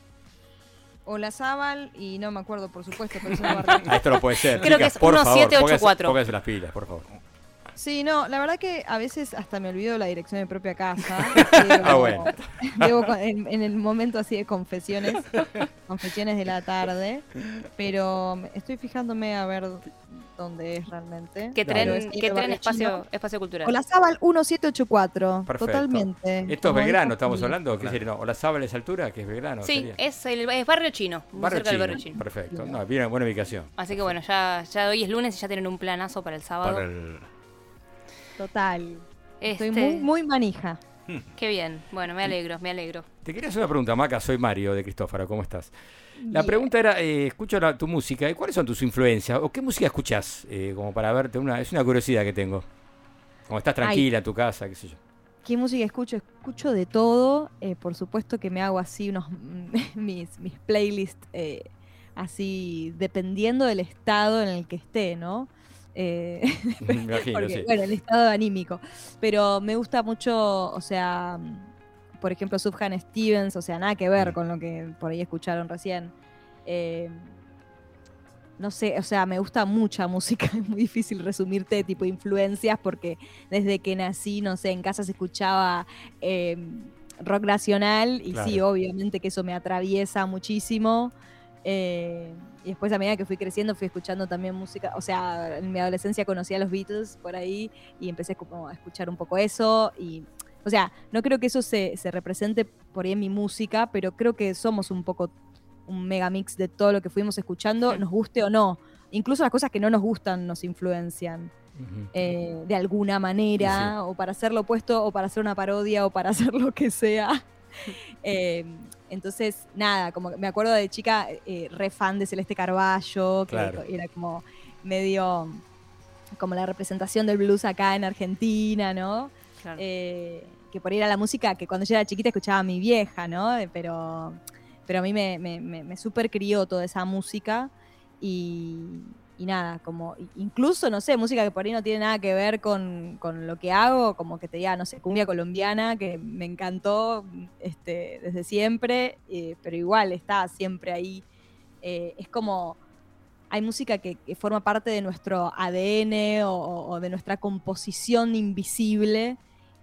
O la Zabal, y no me acuerdo, por supuesto, pero es una barra- Ah, esto no puede ser. Creo que chicas, es por favor, 1784. póngase- Póngase las pilas, por favor. Sí, no, la verdad que a veces hasta me olvido la dirección de mi propia casa. Debo- Ah, bueno. debo con- en, en el momento así de confesiones, confesiones de la tarde, pero estoy fijándome a ver dónde es realmente. ¿Qué Dale. tren, Pero es qué el tren espacio, espacio cultural? O la Zabal 1784, Perfecto. totalmente. Esto es Belgrano, estamos hablando. ¿Qué sería? No, o la Zabal es altura, que es Belgrano. sí, sería. es el es barrio chino, muy Barrio cerca chino. del barrio chino. Perfecto. No, bien, buena ubicación. Así que bueno, ya, ya hoy es lunes y ya tienen un planazo para el sábado. Para el... Total. Estoy Este, muy, muy manija. Qué bien. Bueno, me alegro, me alegro. Te quería hacer una pregunta, Maca. Soy Mario de Cristófaro. ¿Cómo estás? La Bien. pregunta era, eh, escucho la- tu música. ¿y ¿Cuáles son tus influencias? ¿O qué música escuchás? Eh, como para verte. Una, es una curiosidad que tengo. Como estás tranquila en tu casa, qué sé yo. ¿Qué música escucho? Escucho de todo. eh, por supuesto que me hago así unos mis, mis playlists eh, así dependiendo del estado en el que esté, ¿no? Eh, imagino, porque, sí. bueno, el estado anímico. Pero me gusta mucho, o sea, mm, por ejemplo, Subhan Stevens, o sea, nada que ver Mm. con lo que por ahí escucharon recién. Eh, no sé, o sea, me gusta mucha música, es muy difícil resumirte tipo influencias porque desde que nací, no sé, en casa se escuchaba eh, rock nacional y sí, obviamente que eso me atraviesa muchísimo. Eh, y después a medida que fui creciendo fui escuchando también música, o sea, en mi adolescencia conocí a los Beatles por ahí y empecé como a escuchar un poco eso y O sea, no creo que eso se, se represente por ahí en mi música, pero creo que somos un poco un mega mix de todo lo que fuimos escuchando, nos guste o no. Incluso las cosas que no nos gustan nos influencian eh, de alguna manera, o para hacer lo opuesto, o para hacer una parodia, o para hacer lo que sea. Eh, entonces, nada, como que me acuerdo de chica, eh, re fan de Celeste Carballo, que Claro. era como medio como la representación del blues acá en Argentina, ¿no? Claro. Eh, que por ahí era la música que cuando yo era chiquita escuchaba a mi vieja, ¿no? Eh, Pero, pero a mí me, me, me, me super crió toda esa música y, y nada, como incluso, no sé, música que por ahí no tiene nada que ver con, con lo que hago, como que te diga, no sé, cumbia colombiana, que me encantó este, desde siempre, eh, pero igual está siempre ahí. Eh, es como, hay música que, que forma parte de nuestro ADN o, o- o de nuestra composición invisible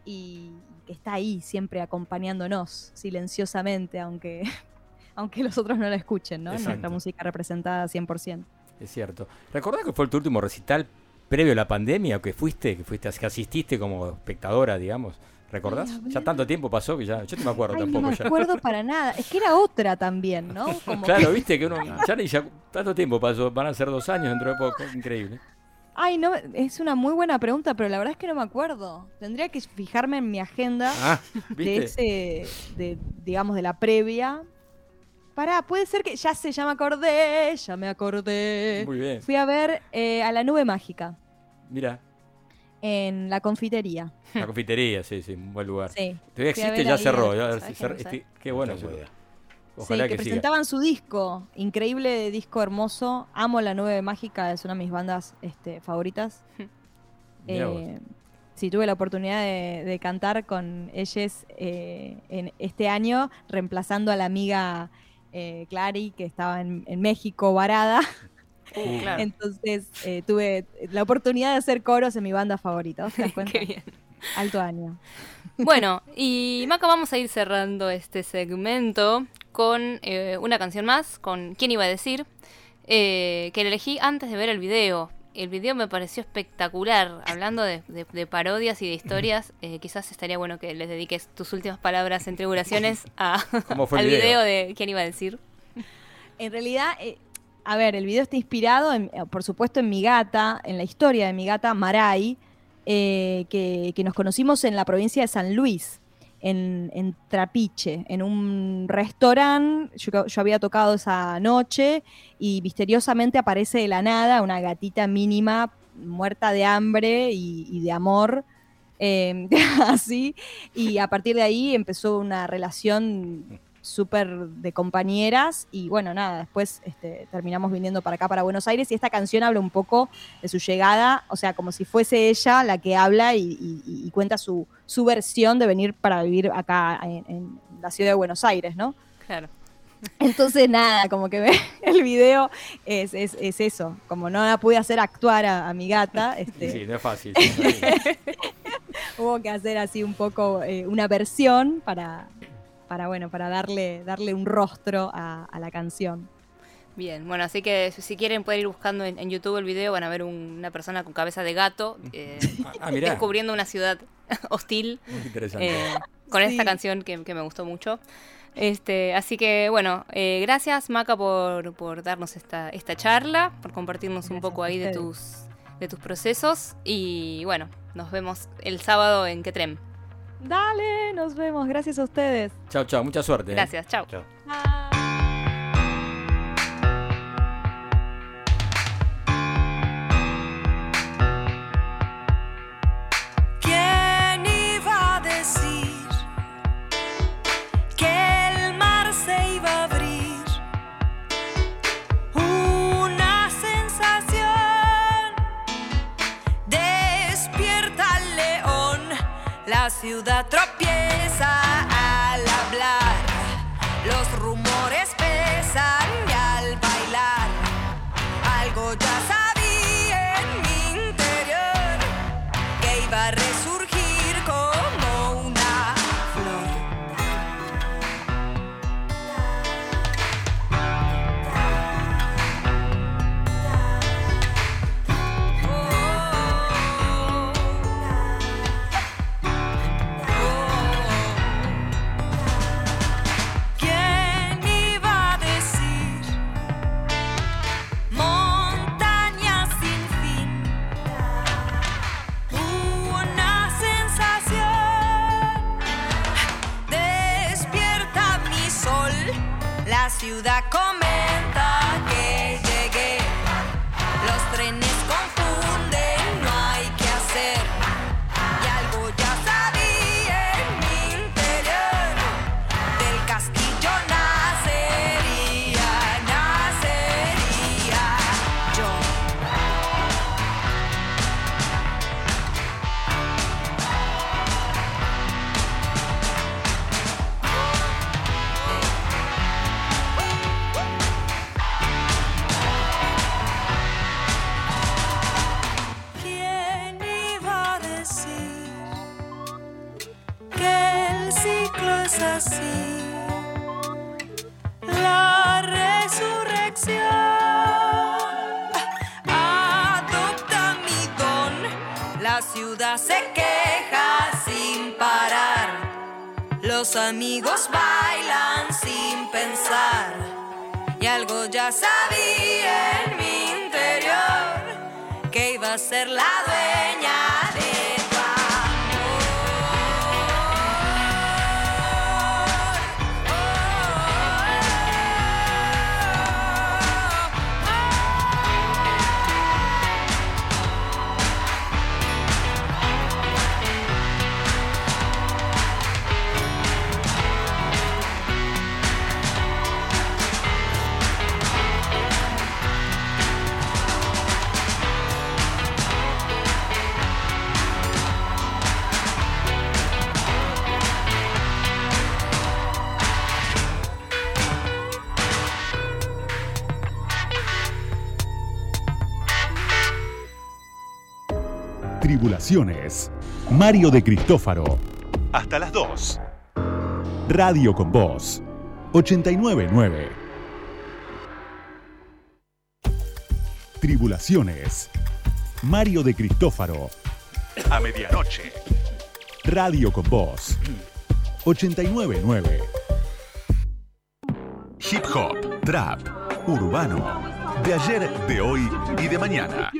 y que está ahí siempre acompañándonos silenciosamente, aunque, aunque los otros no la escuchen, ¿no? Exacto. Nuestra música representada 100%. Es cierto. ¿Recordás que fue tu último recital previo a la pandemia o que fuiste, que fuiste, que asististe como espectadora, digamos? ¿Recordás? Ay, ya tanto tiempo pasó que ya, yo no me acuerdo Ay, no tampoco me ya. acuerdo para nada. Es que era otra también, ¿no? Como Claro, que- viste que uno ya ni ya tanto tiempo pasó, van a ser dos años dentro de poco, increíble. Ay, no, es una muy buena pregunta, pero la verdad es que no me acuerdo. Tendría que fijarme en mi agenda Ah, de ese, de, digamos, de la previa. Pará, puede ser que ya se ya me acordé, ya me acordé. Muy bien. Fui a ver eh, a la nube mágica Mira, en la confitería. la confitería, sí, sí, un buen lugar. Sí. Todavía existe, ya cerró. este- qué bueno. No. Ojalá sí, que, que, siga. presentaban su disco, increíble disco hermoso. Amo la nube mágica, es una de mis bandas este, favoritas. Eh, sí, tuve la oportunidad de, de cantar con ellos eh, en este año, reemplazando a la amiga eh, Clary, que estaba en, en México varada. Uh, claro. Entonces eh, tuve la oportunidad de hacer coros en mi banda favorita. ¿Vos te das cuenta? Qué bien. Alto año. Bueno, y Maca, vamos a ir cerrando este segmento con eh, una canción más, con ¿Quién iba a decir? Eh, que la elegí antes de ver el video. El video me pareció espectacular. Hablando de, de- de parodias y de historias, eh, quizás estaría bueno que les dediques tus últimas palabras en tribulaciones a, ¿Cómo fue el al video? video de ¿Quién iba a decir? En realidad, eh, a ver, el video está inspirado, en- eh, por supuesto, en mi gata, en la historia de mi gata Maray, eh, que, que nos conocimos en la provincia de San Luis, en, Trapiche, en un restaurante. Yo, había tocado esa noche y misteriosamente aparece de la nada una gatita mínima, muerta de hambre y, y de amor. eh, así, y a partir de ahí empezó una relación súper de compañeras y bueno, nada, después este, terminamos viniendo para acá, para Buenos Aires y esta canción habla un poco de su llegada, o sea, como si fuese ella la que habla y, y- y cuenta su, su versión de venir para vivir acá en, en la ciudad de Buenos Aires, ¿no? Claro. Entonces, nada, como que ve el video es, es- es eso, como no la pude hacer actuar a, a mi gata, este, Sí, no es fácil. sí, no es fácil. hubo que hacer así un poco eh, una versión para, para bueno, para darle, darle un rostro a, a la canción. Bien, bueno, así que si quieren pueden ir buscando en, en YouTube el video, van a ver un- una persona con cabeza de gato eh, Ah, mirá. descubriendo una ciudad hostil Muy interesante. eh, con Sí. esta canción que, que me gustó mucho. Este, así que bueno, eh, gracias Maca por, por darnos esta, esta charla, por compartirnos un poco ahí de tus, de tus procesos y bueno, nos vemos el sábado en Ketrem. Dale, nos vemos. Gracias a ustedes. Chao, chao, mucha suerte. ¿eh? Gracias, chao. Chao. Los Mario de Cristófaro. Hasta las 2. Radio con Voz. 899. Tribulaciones. Mario de Cristófaro. A medianoche. Radio con Voz. 899. Hip hop, trap, urbano. De ayer, de hoy y de mañana.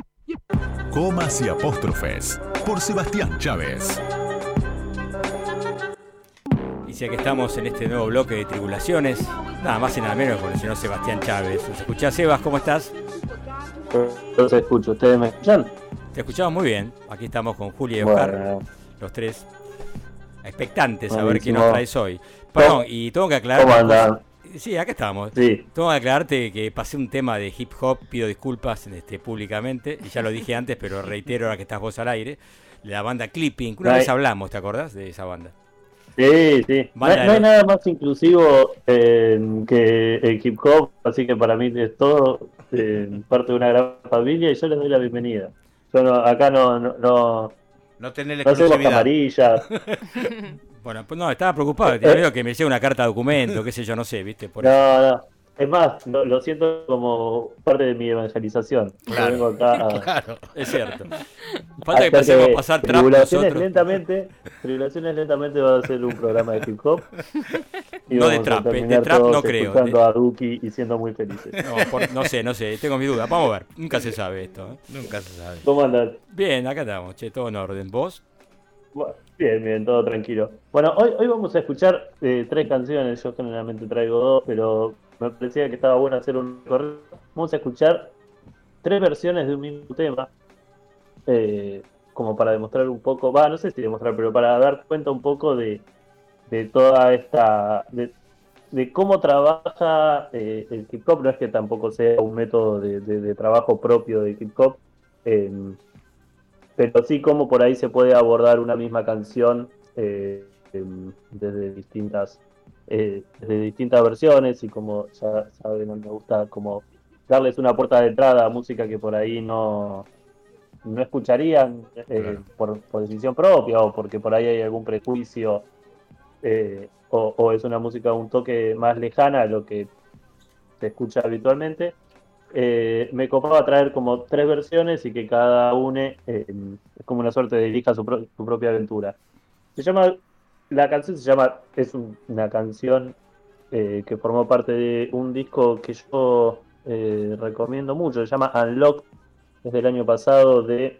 Comas y apóstrofes. Por Sebastián Chávez. Y si aquí estamos en este nuevo bloque de tribulaciones, nada más y nada menos con el señor Sebastián Chávez. ¿Nos escuchás, Sebas? ¿Cómo estás? Yo se escucho, ¿ustedes me escuchan? Te escuchamos muy bien. Aquí estamos con Julia y Oscar, Bueno. los tres expectantes a ver qué nos traes hoy. Perdón, y tengo que aclarar. Sí, acá estamos. Sí. Tengo que aclararte que pasé un tema de hip hop, pido disculpas este, públicamente, y ya lo dije antes, pero reitero ahora que estás vos al aire. La banda Clipping, una No hay- vez hablamos, ¿te acordás de esa banda? Sí, sí. No, Banda hay- no hay de- nada más inclusivo eh, que el hip hop, así que para mí es todo eh, parte de una gran familia y yo les doy la bienvenida. Yo no- acá no, no, no, No tenés la no exclusividad. camarillas. Bueno, pues no, estaba preocupado, tenía miedo que me llegue una carta de documento, qué sé yo, no sé, ¿viste? Por eso. No, no. Es más, lo, lo siento como parte de mi evangelización. Claro, vengo acá a- claro, es cierto. Falta que empecemos a pasar trap Tribulaciones lentamente, Tribulaciones lentamente va a ser un programa de hip hop. Y No de trap, eh, de trap no creo, Escuchando de- a Duki y siendo muy felices. No, por- no sé, no sé, tengo mis dudas. Vamos a ver, nunca se sabe esto. ¿eh? Nunca se sabe. ¿Cómo andan? Bien, acá estamos, che, todo en orden. ¿Vos? Bueno, Bien, bien, todo tranquilo. Bueno, hoy, hoy vamos a escuchar eh, tres canciones. Yo generalmente traigo dos, pero me parecía que estaba bueno hacer un recorrido. Vamos a escuchar tres versiones de un mismo tema. eh, como para demostrar un poco, va, no sé si demostrar, pero para dar cuenta un poco de, de toda esta. de, cómo trabaja eh, el hip hop. No es que tampoco sea un método de, de- de trabajo propio de hip hop. eh, pero sí como por ahí se puede abordar una misma canción eh, em, desde distintas eh, desde distintas versiones y como ya saben me gusta como darles una puerta de entrada a música que por ahí no no escucharían eh, por, por decisión propia o porque por ahí hay algún prejuicio eh, o, o es una música un toque más lejana a lo que se escucha habitualmente eh, me copaba traer como tres versiones y que cada una eh, es como una suerte de elija su, pro- su propia aventura. Se llama, la canción se llama, es un- una canción eh, que formó parte de un disco que yo recomiendo mucho, se llama Unlock, es del año pasado de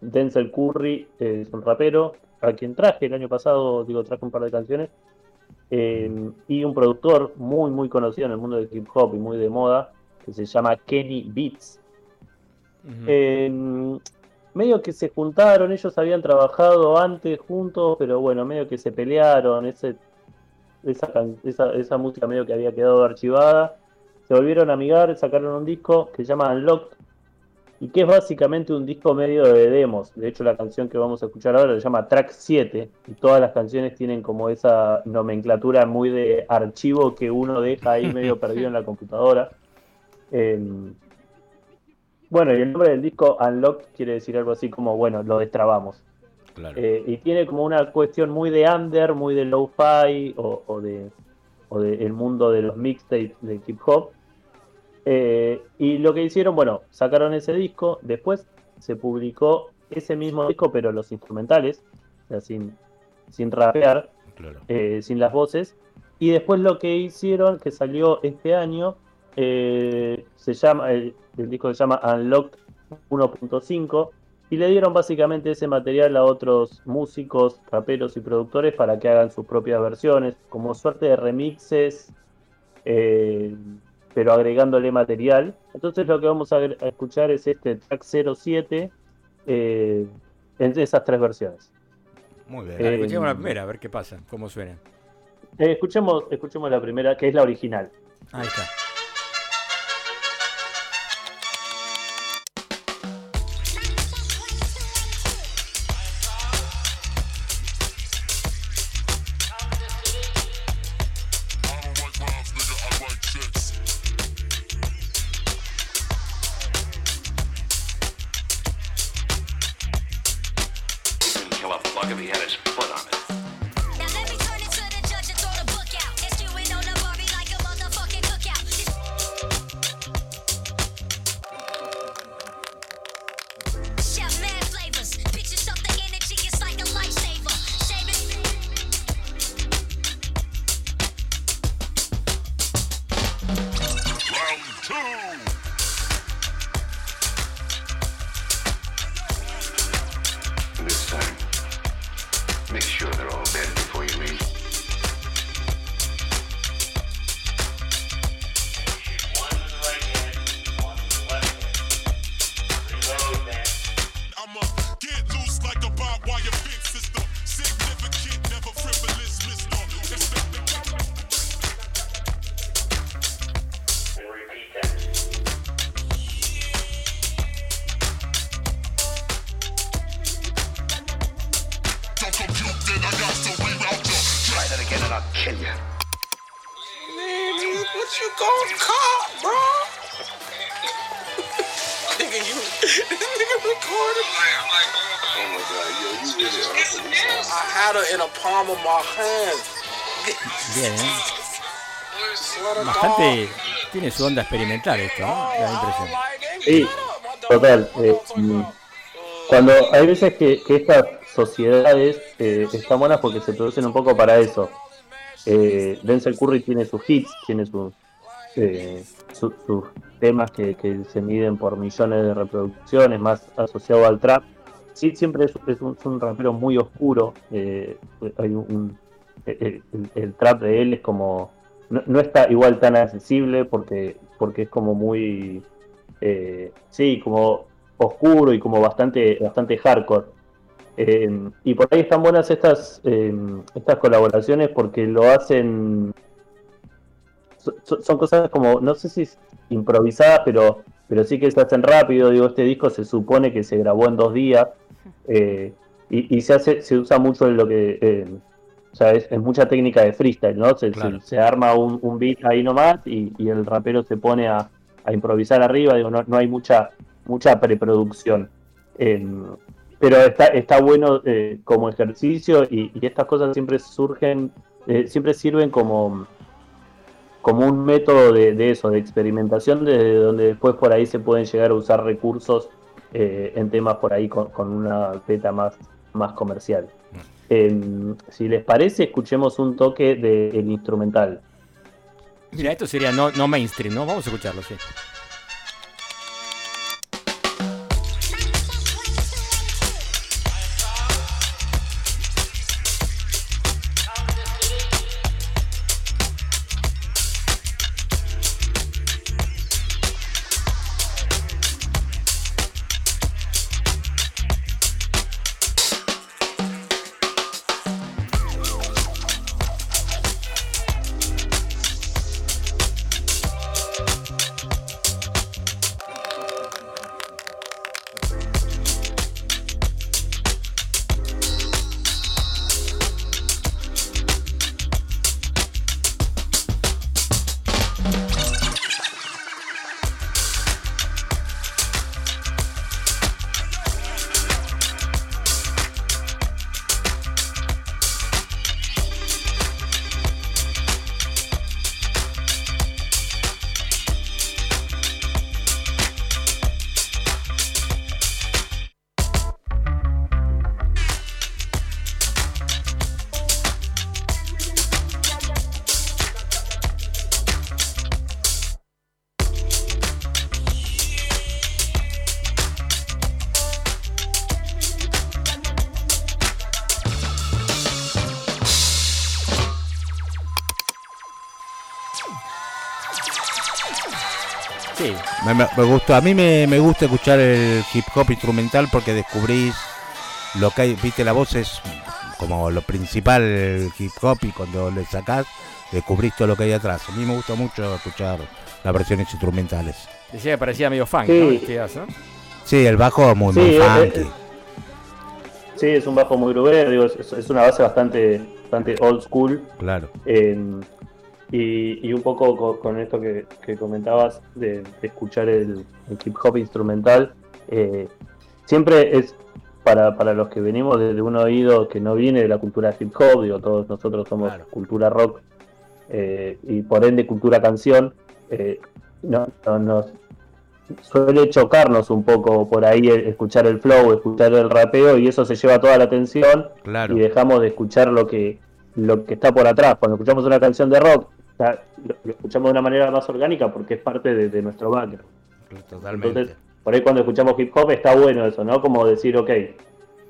Denzel Curry, es un rapero, a quien traje el año pasado, digo, traje un par de canciones, y un productor muy, muy conocido en el mundo del hip hop y muy de moda, que se llama Kenny Beats. Eh, medio que se juntaron, ellos habían trabajado antes juntos, pero bueno, medio que se pelearon, ese, esa, esa, esa música medio que había quedado archivada. Se volvieron a amigar, sacaron un disco que se llama Unlocked y que es básicamente un disco medio de demos. De hecho, la canción que vamos a escuchar ahora se llama Track 7 y todas las canciones tienen como esa nomenclatura muy de archivo que uno deja ahí medio perdido en la computadora. Em, bueno, y el nombre del disco Unlocked quiere decir algo así como, bueno, lo destrabamos. Claro. Eh, y tiene como una cuestión muy de under, muy de lo-fi o, o de o del mundo de los mixtapes de hip hop. Eh, y lo que hicieron, bueno, sacaron ese disco, después se publicó ese mismo disco, pero los instrumentales, o sea, sin, sin rapear, Claro. eh, sin las voces. Y después lo que hicieron, que salió este año, eh, se llama, el, el disco se llama Unlocked 1.5 y le dieron básicamente ese material a otros músicos, raperos y productores para que hagan sus propias versiones, como suerte de remixes, eh, pero agregándole material. Entonces lo que vamos a, escuchar es este track 07 eh, entre esas tres versiones. Muy bien. Eh, escuchemos la primera, a ver qué pasa, cómo suena. Eh, escuchemos, escuchemos la primera, que es la original. Ahí está. Onda experimental esto, ¿no? Sí, total. eh, mm, cuando hay veces que, que estas sociedades eh, están buenas porque se producen un poco para eso. Eh, Denzel Curry tiene sus hits, tiene sus, eh, su- sus temas que, que se miden por millones de reproducciones, más asociado al trap. Sí, siempre es, un, rapero muy oscuro. eh, hay un, el- el trap de él es como no, no está igual tan accesible porque porque es como muy eh, sí como oscuro y como bastante bastante hardcore. Eh, y por ahí están buenas estas eh, estas colaboraciones porque lo hacen so- so- son cosas como no sé si es improvisadas pero pero sí que se hacen rápido. Digo este disco se supone que se grabó en dos días eh, y, se hace se usa mucho en lo que eh, o sea, es, es mucha técnica de freestyle, ¿no? Se, Claro. se- se arma un, un beat ahí nomás y, y el rapero se pone a, a improvisar arriba, digo, no, no hay mucha, mucha preproducción. Em, pero está, está bueno eh, como ejercicio y, y estas cosas siempre surgen, eh, siempre sirven como, como un método de, de eso, de experimentación, desde donde después por ahí se pueden llegar a usar recursos eh, en temas por ahí con, con una beta más, más comercial. Em, si les parece, escuchemos un toque del instrumental. Mira, esto sería no, no mainstream, ¿no? Vamos a escucharlo, sí. Me, me- me gustó. A mí me, me gusta escuchar el hip hop instrumental porque descubrís lo que hay. Viste, la voz es como lo principal del hip hop y cuando le sacás descubrís todo lo que hay atrás. A mí me gusta mucho escuchar las versiones instrumentales. Decía que parecía medio funk, Sí. ¿no? Sí, el bajo muy, Sí, muy eh, funky. eh, Sí, es un bajo muy grubero, digo, es, es una base bastante, bastante old school. Claro. Eh, y, y un poco co- con, esto que, que comentabas de, de escuchar el, el hip hop instrumental, eh, siempre es para, para los que venimos desde un oído que no viene de la cultura hip hop, digo, todos nosotros somos cultura rock eh, y por ende cultura canción, eh, no, no- nos suele chocarnos un poco por ahí el- escuchar el flow, escuchar el rapeo y eso se lleva toda la atención Claro. y dejamos de escuchar lo que lo que está por atrás. Cuando escuchamos una canción de rock, lo, lo escuchamos de una manera más orgánica porque es parte de, de nuestro background. Totalmente. Entonces, por ahí cuando escuchamos hip hop está bueno eso, ¿no? Como decir, ok,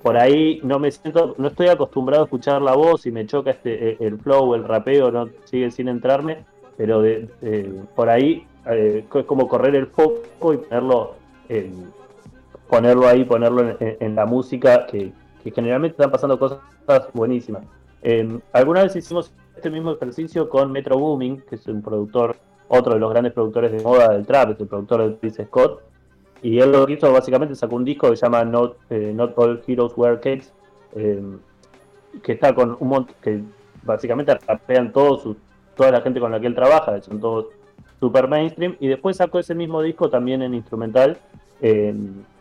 por ahí no me siento, no estoy acostumbrado a escuchar la voz y me choca este eh, el flow, el rapeo, no sigue sin entrarme, pero de, eh, por ahí eh, es como correr el foco y ponerlo en- ponerlo ahí, ponerlo en, en- en la música, que, que generalmente están pasando cosas buenísimas. Eh, alguna vez hicimos este mismo ejercicio con Metro Booming, que es un productor, otro de los grandes productores de moda del trap, es el productor de Chris Scott, y él lo que hizo básicamente sacó un disco que se llama Not, eh, Not All Heroes Wear Capes, eh, que está con un montón, que básicamente rapean todos sus- toda la gente con la que él trabaja, son todos super mainstream, y después sacó ese mismo disco también en instrumental. eh,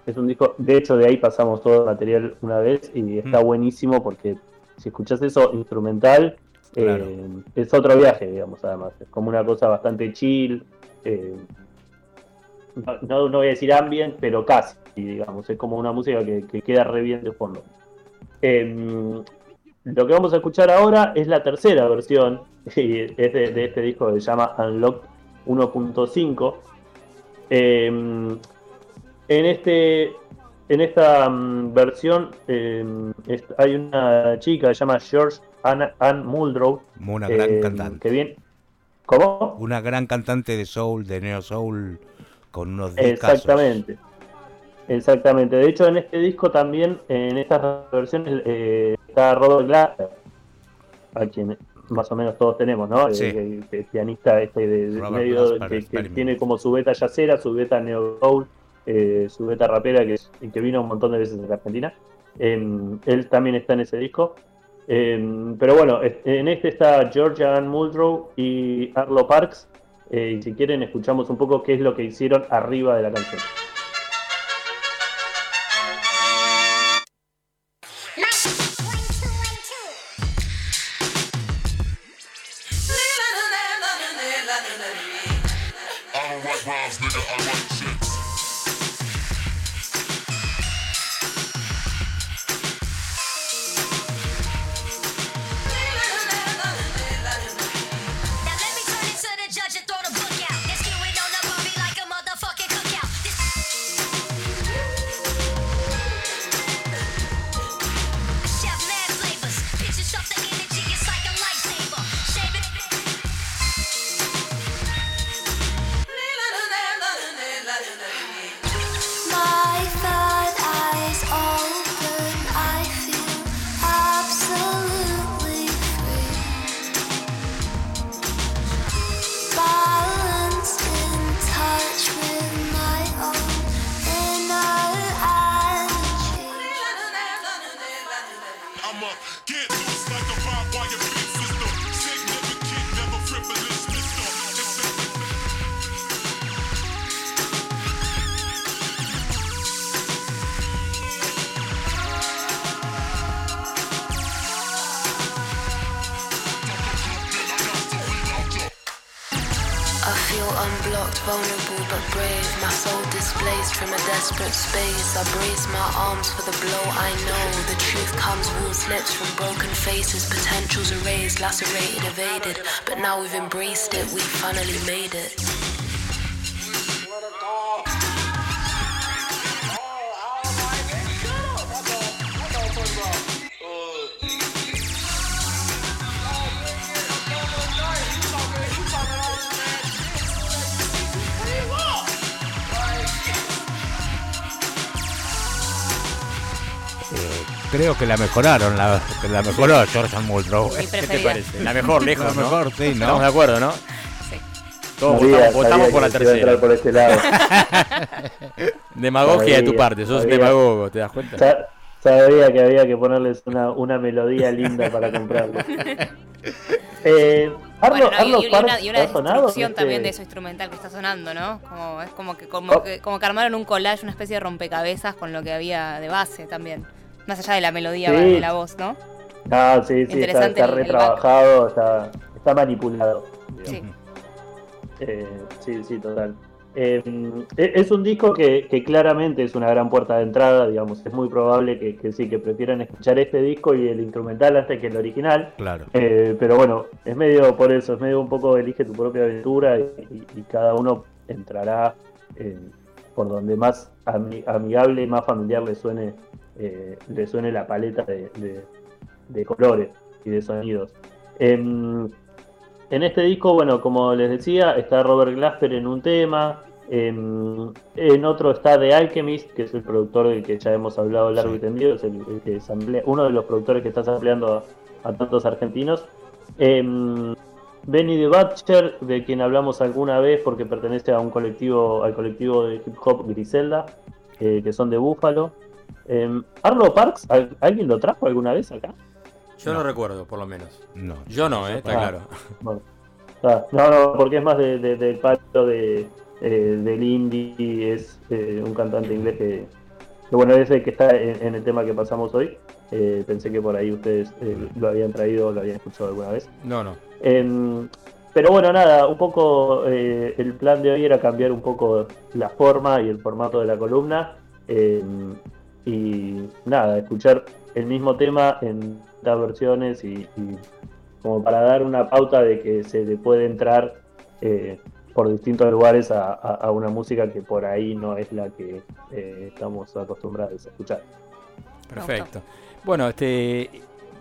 es un disco, de hecho de ahí pasamos todo el material una vez y está Mm. buenísimo porque si escuchas eso instrumental, eh, es otro viaje, digamos, además. Es como una cosa bastante chill. eh, no, no, voy a decir ambient, pero casi, digamos. Es como una música que, que queda re bien de fondo. Em, lo que vamos a escuchar ahora es la tercera versión es de, este disco que se llama Unlocked 1.5. Em, en este en esta mm, versión em, hay una chica que se llama George Ann, Ann Muldrow. Una gran em, cantante. Que bien. ¿Cómo? Una gran cantante de soul, de neo soul, con unos discazos. Exactamente. Exactamente. De hecho, en este disco también, en estas versiones, eh, está Robert Glasper, a quien más o menos todos tenemos, ¿no? Sí. El, pianista este de, Robert medio Glasper, que, tiene como su beta yacera, su beta neo soul, eh, su beta rapera que, vino un montón de veces a la Argentina. Em, él también está en ese disco. Em, pero bueno, en este está Georgia Ann Muldrow y Arlo Parks. eh, y si quieren, escuchamos un poco qué es lo que hicieron arriba de la canción. La mejoraron, la, la mejoró George Muldrow. Mi ¿Qué te parece? La mejor, lejos, La ¿no? mejor, sí, ¿no? Estamos de acuerdo, ¿no? Sí. Todos Sabía- votamos, votamos sabía por la tercera. por este lado. Demagogia de tu Sabía, parte, sos sabía. demagogo, ¿te das cuenta? Sa- Sabía que había que ponerles una, una melodía linda para comprarlo. Eh, Arlo, Bueno, no, y- y, una, y una destrucción este- también de eso instrumental que está sonando, ¿no? Como, es como que, como, Oh. que, como que armaron un collage, una especie de rompecabezas con lo que había de base también. Más allá de la melodía Sí. de la voz, ¿no? Ah, sí, sí, está, Interesante está retrabajado, está, está manipulado. Sí. Eh, sí, sí, total. Eh, es un disco que, que claramente es una gran puerta de entrada, digamos, es muy probable que, que sí, que prefieran escuchar este disco y el instrumental antes que el original. Claro. Eh, pero bueno, es medio por eso, es medio un poco elige tu propia aventura y, y- y cada uno entrará eh, por donde más ami- amigable y más familiar le suene, eh, le suene la paleta de, de- de colores y de sonidos. Em, en este disco, bueno, como les decía, está Robert Glasper en un tema. En, en otro está The Alchemist, que es el productor del que ya hemos hablado largo y tendido, es el, el que samplea- uno de los productores que está sampleando a, a tantos argentinos. Em, Benny the Butcher, de quien hablamos alguna vez porque pertenece a un colectivo, al colectivo de hip hop Griselda, eh, que son de Búfalo. Em, Arlo Parks, ¿al- ¿alguien lo trajo alguna vez acá? Yo no. recuerdo, por lo menos. No. Yo no, ¿eh? Está Ah, claro. bueno. Ah, no, no, porque es más de- de- del palo de, eh, del indie, es eh, un cantante inglés que, que, bueno, es el que está en, en el tema que pasamos hoy. Eh, pensé que por ahí ustedes eh, lo habían traído o lo habían escuchado alguna vez. No, no. Em, pero bueno, nada, un poco eh, el plan de hoy era cambiar un poco la forma y el formato de la columna. Y nada, escuchar el mismo tema en las versiones y, y como para dar una pauta de que se le puede entrar eh, por distintos lugares a, a- a una música que por ahí no es la que eh, estamos acostumbrados a escuchar. Perfecto. Bueno, este.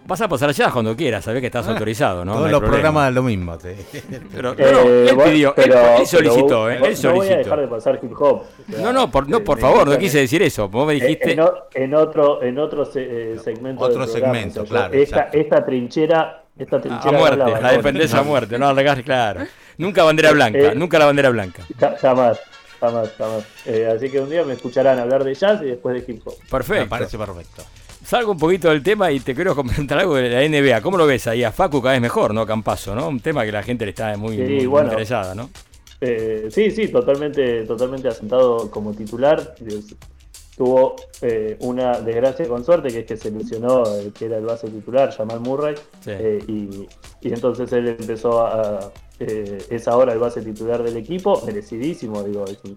Vas a pasar allá cuando quieras, sabés que estás Ah, autorizado, ¿no? Todos No los problema. programas lo mismo. te- Pero, no, Eh, no, él bueno, pidió, él- pero- él, solicitó, pero ¿eh? no- voy a dejar de pasar hip hop. o sea, No, no, por, no, eh, por favor, no gustan, quise decir eso. Vos me Eh, dijiste. En, otro, en otro se- eh, segmento. Otro del programa, segmento, o sea, yo claro, Esta, esta trinchera. Esta trinchera a no muerte, la defendés a muerte, no la claro. Nunca bandera blanca, Eh, nunca la bandera blanca. Ja- Jamás, jamás, jamás. Eh, así que un día me escucharán hablar de jazz y después de hip hop. Perfecto. Me parece perfecto. Salgo un poquito del tema y te quiero comentar algo de la NBA. ¿Cómo lo ves ahí? A Facu cada vez mejor, ¿no? Campazo, ¿no? Un tema que la gente le está muy, Sí, muy bueno. interesada, ¿no? Eh, sí, sí, totalmente, totalmente asentado como titular. Tuvo eh, una desgracia con suerte, que es que se lesionó el que era el base titular, Jamal Murray, Sí. eh, y, y entonces él empezó a... eh, es ahora el base titular del equipo, merecidísimo, digo, es un-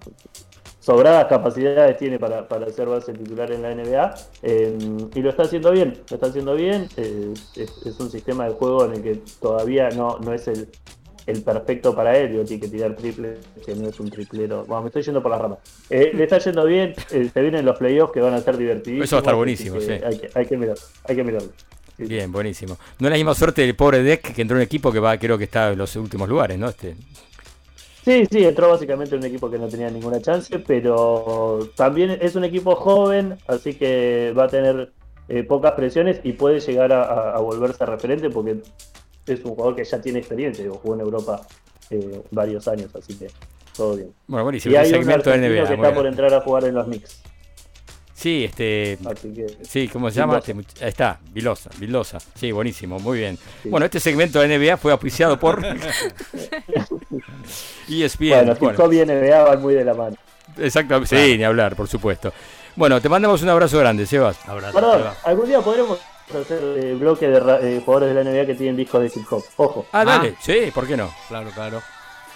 sobradas capacidades tiene para, para ser base titular en la NBA eh, y lo está haciendo bien, lo está haciendo bien, eh, es, es un sistema de juego en el que todavía no, no es el, el perfecto para él, digo, tiene que tirar triple, que no es un triplero, bueno, me estoy yendo por las ramas. Eh, le está yendo bien, eh, se vienen los playoffs que van a ser divertidísimos. Eso va a estar buenísimo, sí. Hay que, hay que mirar, hay que mirarlo. Bien, buenísimo. No es la misma suerte del pobre Deck que entró en un equipo que va, creo que está en los últimos lugares, ¿no? Este, Sí, sí, entró básicamente en un equipo que no tenía ninguna chance, pero también es un equipo joven, así que va a tener eh, pocas presiones y puede llegar a, a- a volverse referente porque es un jugador que ya tiene experiencia, digo, jugó en Europa eh, varios años, así que todo bien. Bueno, buenísimo. Y hay un argentino NBA. que está por entrar a jugar en los Knicks, Sí, este. así que Sí, ¿cómo se llama? Este much- Ahí está, Vilosa, Vilosa. Sí, buenísimo, muy bien. Bueno, este segmento de NBA fue auspiciado por ESPN. bueno, bueno. hip hop y NBA van muy de la mano. Exacto, sí, ni hablar, por supuesto. Bueno, te mandamos un abrazo grande, Sebas. Abrazo, Perdón, Seba. algún día podremos hacer eh, bloque de eh, jugadores de la NBA que tienen discos de hip hop, ojo. Ah, dale, sí, ¿por qué no? Claro, claro.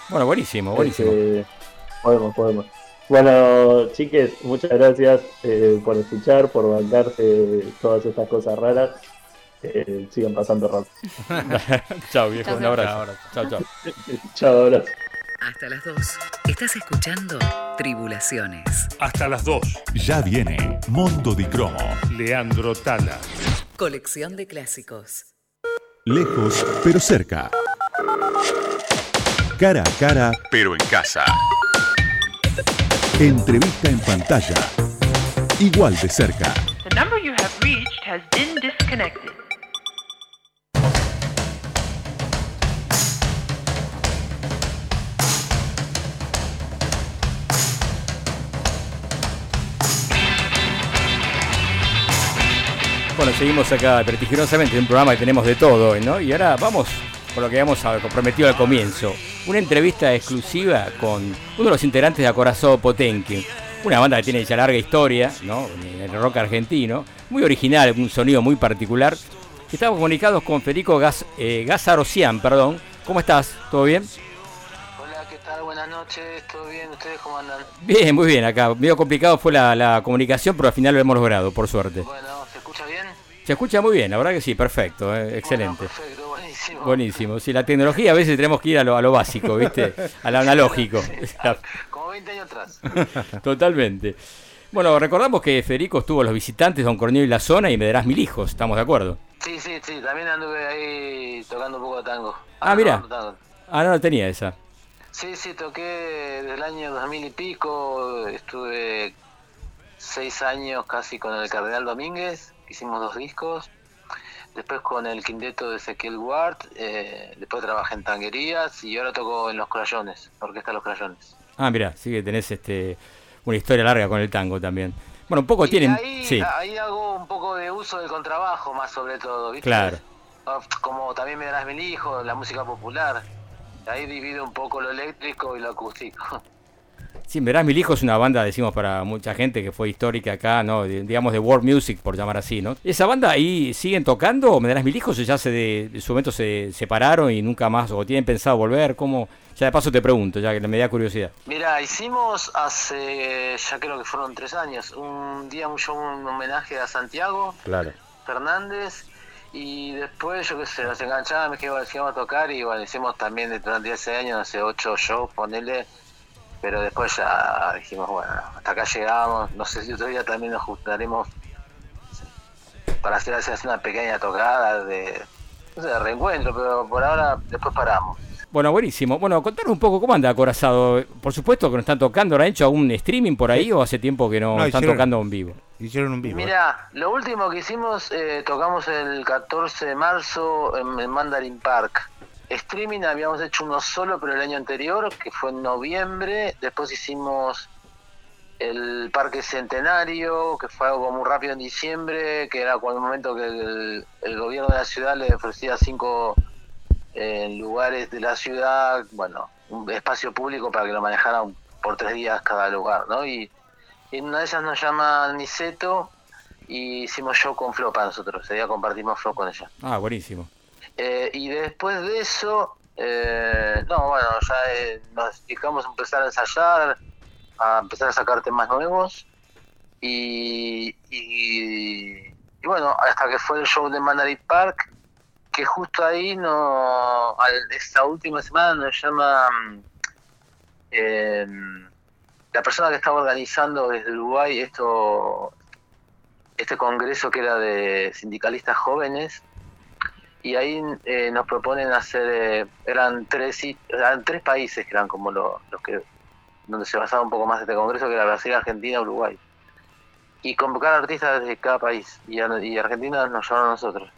Bueno, buenísimo, buenísimo. Este, podemos, podemos. Bueno, chiques, muchas gracias eh, por escuchar, por bancarse todas estas cosas raras. Eh, sigan pasando rato. chao, viejo, un abrazo. Chao, chao. Chao, abrazo. Hasta las 2. Estás escuchando Tribulaciones. Hasta las 2. Ya viene Mondo di Cromo. Leandro Tala. Colección de clásicos. Lejos, pero cerca. Cara a cara, pero en casa. Entrevista en pantalla. Igual de cerca. Bueno, seguimos acá prestigiosamente en un programa que tenemos de todo, ¿no? Y ahora vamos por lo que habíamos comprometido al comienzo. Una entrevista exclusiva con uno de los integrantes de Acorazado Potenque. Una banda que tiene ya larga historia, ¿no? En el rock argentino. Muy original, un sonido muy particular. Estamos comunicados con Federico Gas, eh, Gazarocian, perdón. ¿Cómo estás? ¿Todo bien? Hola, ¿qué tal? Buenas noches, ¿todo bien? ¿Ustedes cómo andan? Bien, muy bien acá. Medio complicado fue la, la comunicación, pero al final lo hemos logrado, por suerte. Bueno, ¿se escucha bien? Se escucha muy bien, la verdad que sí, perfecto, eh, excelente. Perfecto, buenísimo. Buenísimo. Sí, la tecnología a veces tenemos que ir a lo, a lo básico, ¿viste? A lo analógico. Como 20 años atrás. Totalmente. Bueno, recordamos que Federico estuvo a los visitantes, Don Cornelio y la zona, y me darás mil hijos, ¿estamos de acuerdo? Sí, sí, sí, también anduve ahí tocando un poco de tango. Ah, mira. no, tango. Ah, no, no tenía esa. Sí, sí, toqué desde el año 2000 y pico, estuve seis años casi con el Cardenal Domínguez, hicimos dos discos, después con el quinteto de Ezequiel Ward, eh, después trabajé en tanguerías y ahora toco en Los Crayones, Orquesta Los Crayones. Ah, mira, sí que tenés este una historia larga con el tango también. Bueno, un poco Y tienen... ahí, Sí, ahí hago un poco de uso del contrabajo más sobre todo, ¿viste? claro. Ah, Como también me darás mil hijos, la música popular. Ahí divido un poco lo eléctrico y lo acústico. Sí, Verás Mil Hijos es una banda, decimos para mucha gente, que fue histórica acá, ¿no? De- digamos de world music, por llamar así, ¿no? ¿Esa banda ahí siguen tocando o Me darás Mil Hijos o ya se de, de su momento se separaron y nunca más, o tienen pensado volver? ¿Cómo? Ya de paso te pregunto, ya que me da curiosidad. Mira, hicimos hace, ya creo que fueron tres años, un día un show, un homenaje a Santiago Claro. Fernández. Y después, yo qué sé, nos enganchamos, que íbamos a tocar y bueno, hicimos también de- durante ese año, sé, ocho shows, ponele. Pero después ya dijimos, bueno, hasta acá llegamos. No sé si otro día también nos juntaremos para hacer, hacer una pequeña tocada de, no sé, de reencuentro, pero por ahora después paramos. Bueno, buenísimo. Bueno, contanos un poco cómo anda Acorazado. Por supuesto que no están tocando, ¿han hecho algún streaming por ahí o hace tiempo que no, No, están hicieron- tocando en vivo? Hicieron un vivo. Mira, lo último que hicimos, eh, tocamos el 14 de marzo en, en Mandarin Park. Streaming habíamos hecho uno solo, pero el año anterior, que fue en noviembre. Después hicimos el Parque Centenario, que fue algo muy rápido en diciembre, que era cuando el momento que el, gobierno de la ciudad le ofrecía cinco eh, lugares de la ciudad, bueno, un espacio público para que lo manejaran por tres días cada lugar, ¿no? Y, y en una de esas nos llama Niceto y hicimos show con Flo para nosotros. Ese día compartimos Flo con ella. Ah, buenísimo. Eh, y después de eso, eh, no, bueno, ya eh, nos dedicamos a empezar a ensayar, a empezar a sacar temas nuevos. Y, y, bueno, hasta que fue el show de Mandarin Park, que justo ahí, no al- esta última semana nos llama mm, em, la persona que estaba organizando desde Uruguay esto este congreso que era de sindicalistas jóvenes y ahí eh, nos proponen hacer eh, eran tres eran tres países que eran como lo- los que donde se basaba un poco más este congreso que era Brasil, Argentina, Uruguay y convocar artistas de cada país y, Argentina nos llamaron a nosotros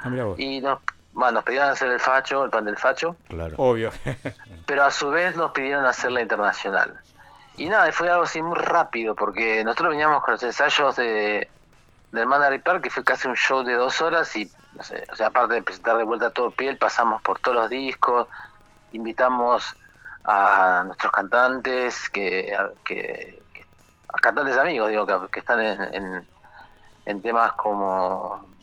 Ah, y nos bueno, nos pidieron hacer el facho, el pan del facho Claro. Obvio. pero a su vez nos pidieron hacer la internacional. Y nada, fue algo así muy rápido, porque nosotros veníamos con los ensayos de del Mandarin Park, que fue casi un show de dos horas, y no sé, o sea, aparte de presentar de vuelta todo piel, pasamos por todos los discos, invitamos a nuestros cantantes, que, a- que, que- a cantantes amigos, digo, que, que están en, en, en temas como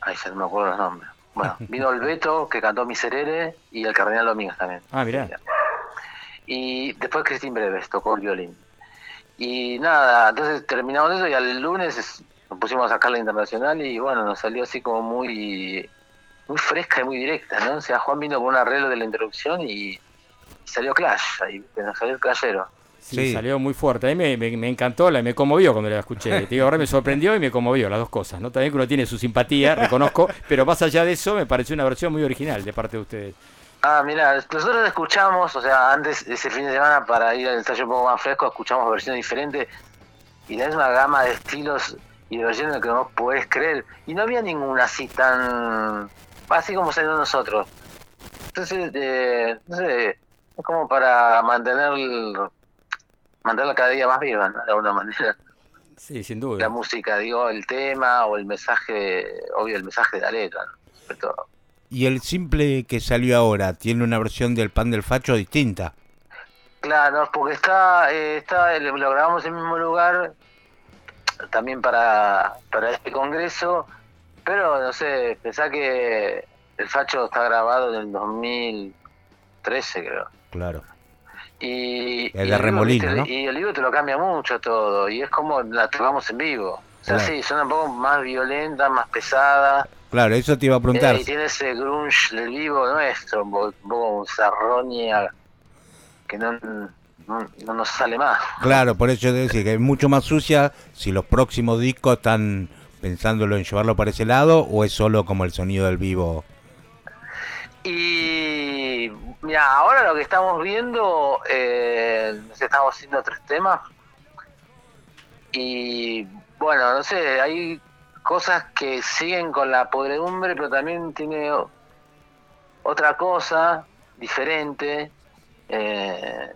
Ay, ya no me acuerdo los nombres. Bueno, vino el Beto, que cantó Miserere, y el Cardenal Domínguez también. Ah, mirá. Y después Cristín Breves tocó el violín. Y nada, entonces terminamos eso y al lunes es- nos pusimos a sacar la internacional y bueno, nos salió así como muy muy fresca y muy directa, ¿no? O sea, Juan vino con un arreglo de la introducción y, y salió Clash, ahí nos salió el clayero. Sí, salió muy fuerte. A mí me, me- me encantó, la, me conmovió cuando la escuché. Te digo, ahora me sorprendió y me conmovió, las dos cosas. ¿no? También que uno tiene su simpatía, reconozco, pero más allá de eso, me pareció una versión muy original de parte de ustedes. Ah, mira, nosotros escuchamos, o sea, antes ese fin de semana para ir al ensayo un poco más fresco, escuchamos versiones diferentes y tenés una gama de estilos y de versiones que no podés creer. Y no había ninguna así tan. así como salió nosotros. Entonces, eh, no sé, es como para mantener mantenerla cada día más viva, ¿no? de alguna manera. Sí, sin la duda. música, digo, el tema o el mensaje, obvio el mensaje de la letra, ¿no? sobre todo. Y el simple que salió ahora tiene una versión del pan del facho distinta. Claro, porque está, eh, está, lo grabamos en el mismo lugar, también para, para este congreso, pero no sé, pensá que el Facho está grabado en el 2013, creo. Claro. Y, El y de vivo, Remolino. ¿no? Y el vivo te lo cambia mucho todo, y es como la tocamos en vivo. O sea, Claro. sí, suena un poco más violenta, más pesada. Claro, eso te iba a preguntar. Eh, y tiene ese grunge del vivo nuestro, un poco, un que no, no, no nos sale más. Claro, por eso yo decía que es mucho más sucia si los próximos discos están pensándolo en llevarlo para ese lado o es solo como el sonido del vivo. Y mira, ahora lo que estamos viendo, eh, estamos haciendo tres temas. Y bueno, no sé, hay cosas que siguen con la podredumbre, pero también tiene otra cosa diferente. Eh,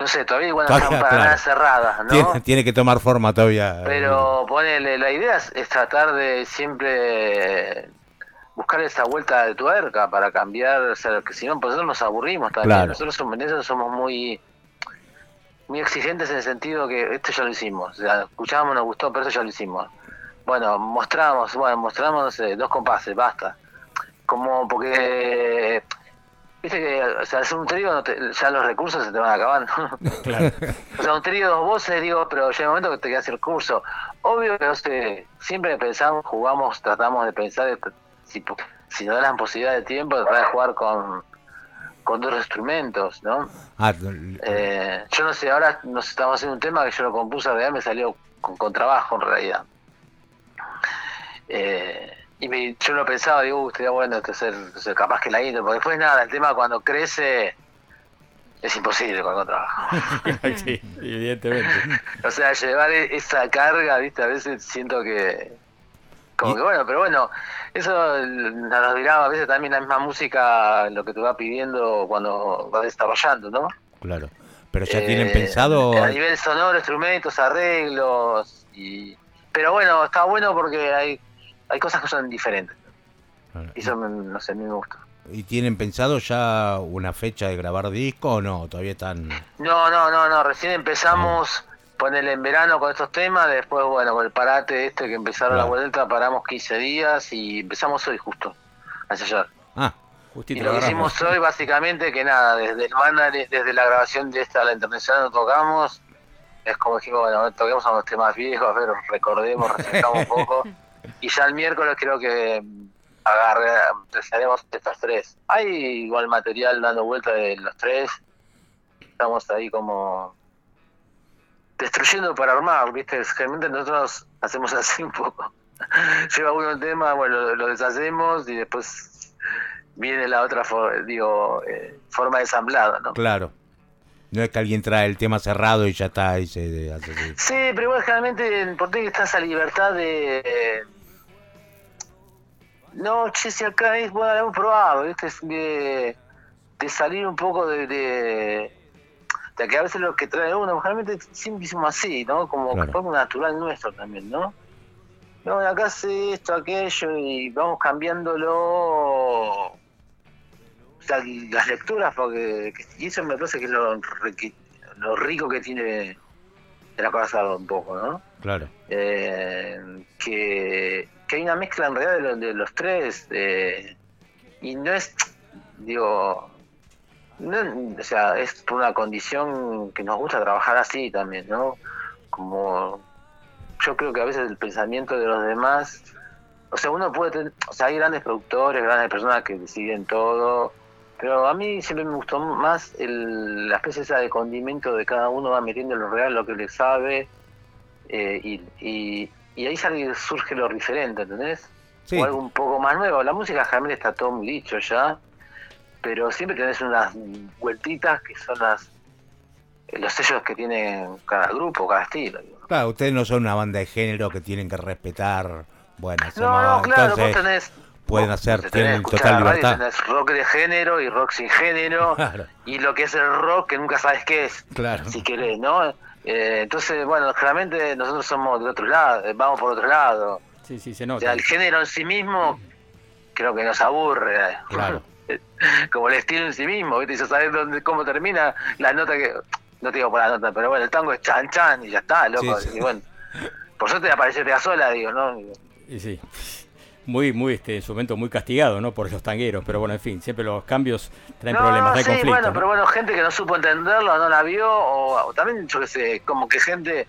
no sé, todavía igual no están para nada cerradas, ¿no? Tiene, tiene que tomar forma todavía. Pero ponele, la idea es, es tratar de siempre buscar esa vuelta de tuerca para cambiar, o sea, que si no, pues nosotros nos aburrimos también. Claro. Nosotros somos, somos muy muy exigentes en el sentido que esto ya lo hicimos. O sea, escuchábamos, nos gustó, pero esto ya lo hicimos. Bueno, mostramos, bueno, mostramos, no sé, dos compases, basta. Como porque, viste que, o sea, hacer un trío, no te- ya los recursos se te van acabando. Claro. O sea, un trío, dos voces, digo, pero llega un momento que te quedas el curso. Obvio que no sé, siempre pensamos, jugamos, tratamos de pensar, si, si nos dan la posibilidad de tiempo, tratar de jugar con, con dos instrumentos, ¿no? Ah, Eh, yo no sé, ahora nos estamos haciendo un tema que yo lo compuse, en realidad me salió con, con trabajo en realidad. Eh, y me- yo lo pensaba, digo, "Uh, estaría bueno este ser, ser capaz que la intro, porque después nada, el tema cuando crece es imposible con trabajo. sí, evidentemente. O sea, llevar e- esa carga, viste, a veces siento que... Como que bueno, pero bueno, eso nos dirá a veces también la misma música, lo que te va pidiendo cuando vas desarrollando, ¿no? Claro. Pero ya Eh, tienen pensado. A nivel sonoro, instrumentos, arreglos, y... Pero bueno, está bueno porque hay, hay cosas que son diferentes. Y eso, me- no sé, a mí me gusta. ¿Y tienen pensado ya una fecha de grabar disco o no? Todavía están. No, no, no, no, recién empezamos, ponerle en verano con estos temas, después, bueno, con el parate este que empezaron la Claro. vuelta, paramos 15 días y empezamos hoy justo a ensayar. Ah, Y justito lo que hicimos hoy, básicamente, que nada, desde el mandarin, desde la grabación de esta, la internacional, no tocamos, es como dijimos, bueno, toquemos a los temas viejos, a ver, recordemos, refrescamos un poco, y ya el miércoles creo que mm, agarré, empezaremos estas tres. Hay igual material dando vuelta de los tres, estamos ahí como destruyendo para armar, ¿viste? Generalmente nosotros hacemos así un poco. Lleva uno el tema, bueno, lo, deshacemos y después viene la otra digo, eh, forma de ensamblado, ¿no? claro. No es que alguien trae el tema cerrado y ya está y se hace así. Sí, pero igual generalmente en Porteño está esa libertad de... No, che, si acá es, bueno, lo hemos probado, ¿viste? De, de salir un poco de, de, de que a veces lo que trae uno, generalmente siempre hicimos así, ¿no? Como Claro. que fue natural nuestro también, ¿no? No, acá hace esto, aquello, y vamos cambiándolo. O sea, las lecturas, porque y eso me parece que es lo, rico que tiene el acordado un poco, ¿no? Claro. Eh, que, que hay una mezcla en realidad de, los- de los tres, eh, y no es, digo, no, o sea, es por una condición que nos gusta trabajar así también, ¿no? Como yo creo que a veces el pensamiento de los demás, o sea, uno puede tener, o sea, hay grandes productores, grandes personas que deciden todo, pero a mí siempre me gustó más el, la especie esa de condimento de cada uno va metiendo lo real, lo que le sabe, eh, y, y, y ahí sale, surge lo diferente, ¿entendés? Sí. O algo un poco más nuevo. La música generalmente está todo muy dicho ya, pero siempre tenés unas vueltitas que son las los sellos que tiene cada grupo, cada estilo. Claro, ustedes no son una banda de género que tienen que respetar. Bueno, no, claro, entonces vos tenés, pueden hacer, tienen total radio, libertad. tenés rock de género y rock sin género, Claro. y lo que es el rock que nunca sabes qué es, Claro. si querés, ¿no? Eh, entonces, bueno, generalmente nosotros somos de otro lado, eh, vamos por otro lado. Sí, sí, se O nota. sea, el género en sí mismo creo que nos aburre. Claro. Como el estilo en sí mismo, ¿viste? Y ya sabes dónde, cómo termina la nota que... No te digo por la nota, pero bueno, el tango es chan chan y ya está, loco. Sí, sí. Y bueno, por suerte aparece sola, digo, ¿no? Y sí. Muy, muy, este, en su momento muy castigado, ¿no? Por los tangueros, pero bueno, en fin, siempre los cambios traen No, problemas, traen sí, conflictos. bueno, ¿no? pero bueno, gente que no supo entenderlo, no la vio, o, o también, yo qué sé, como que gente...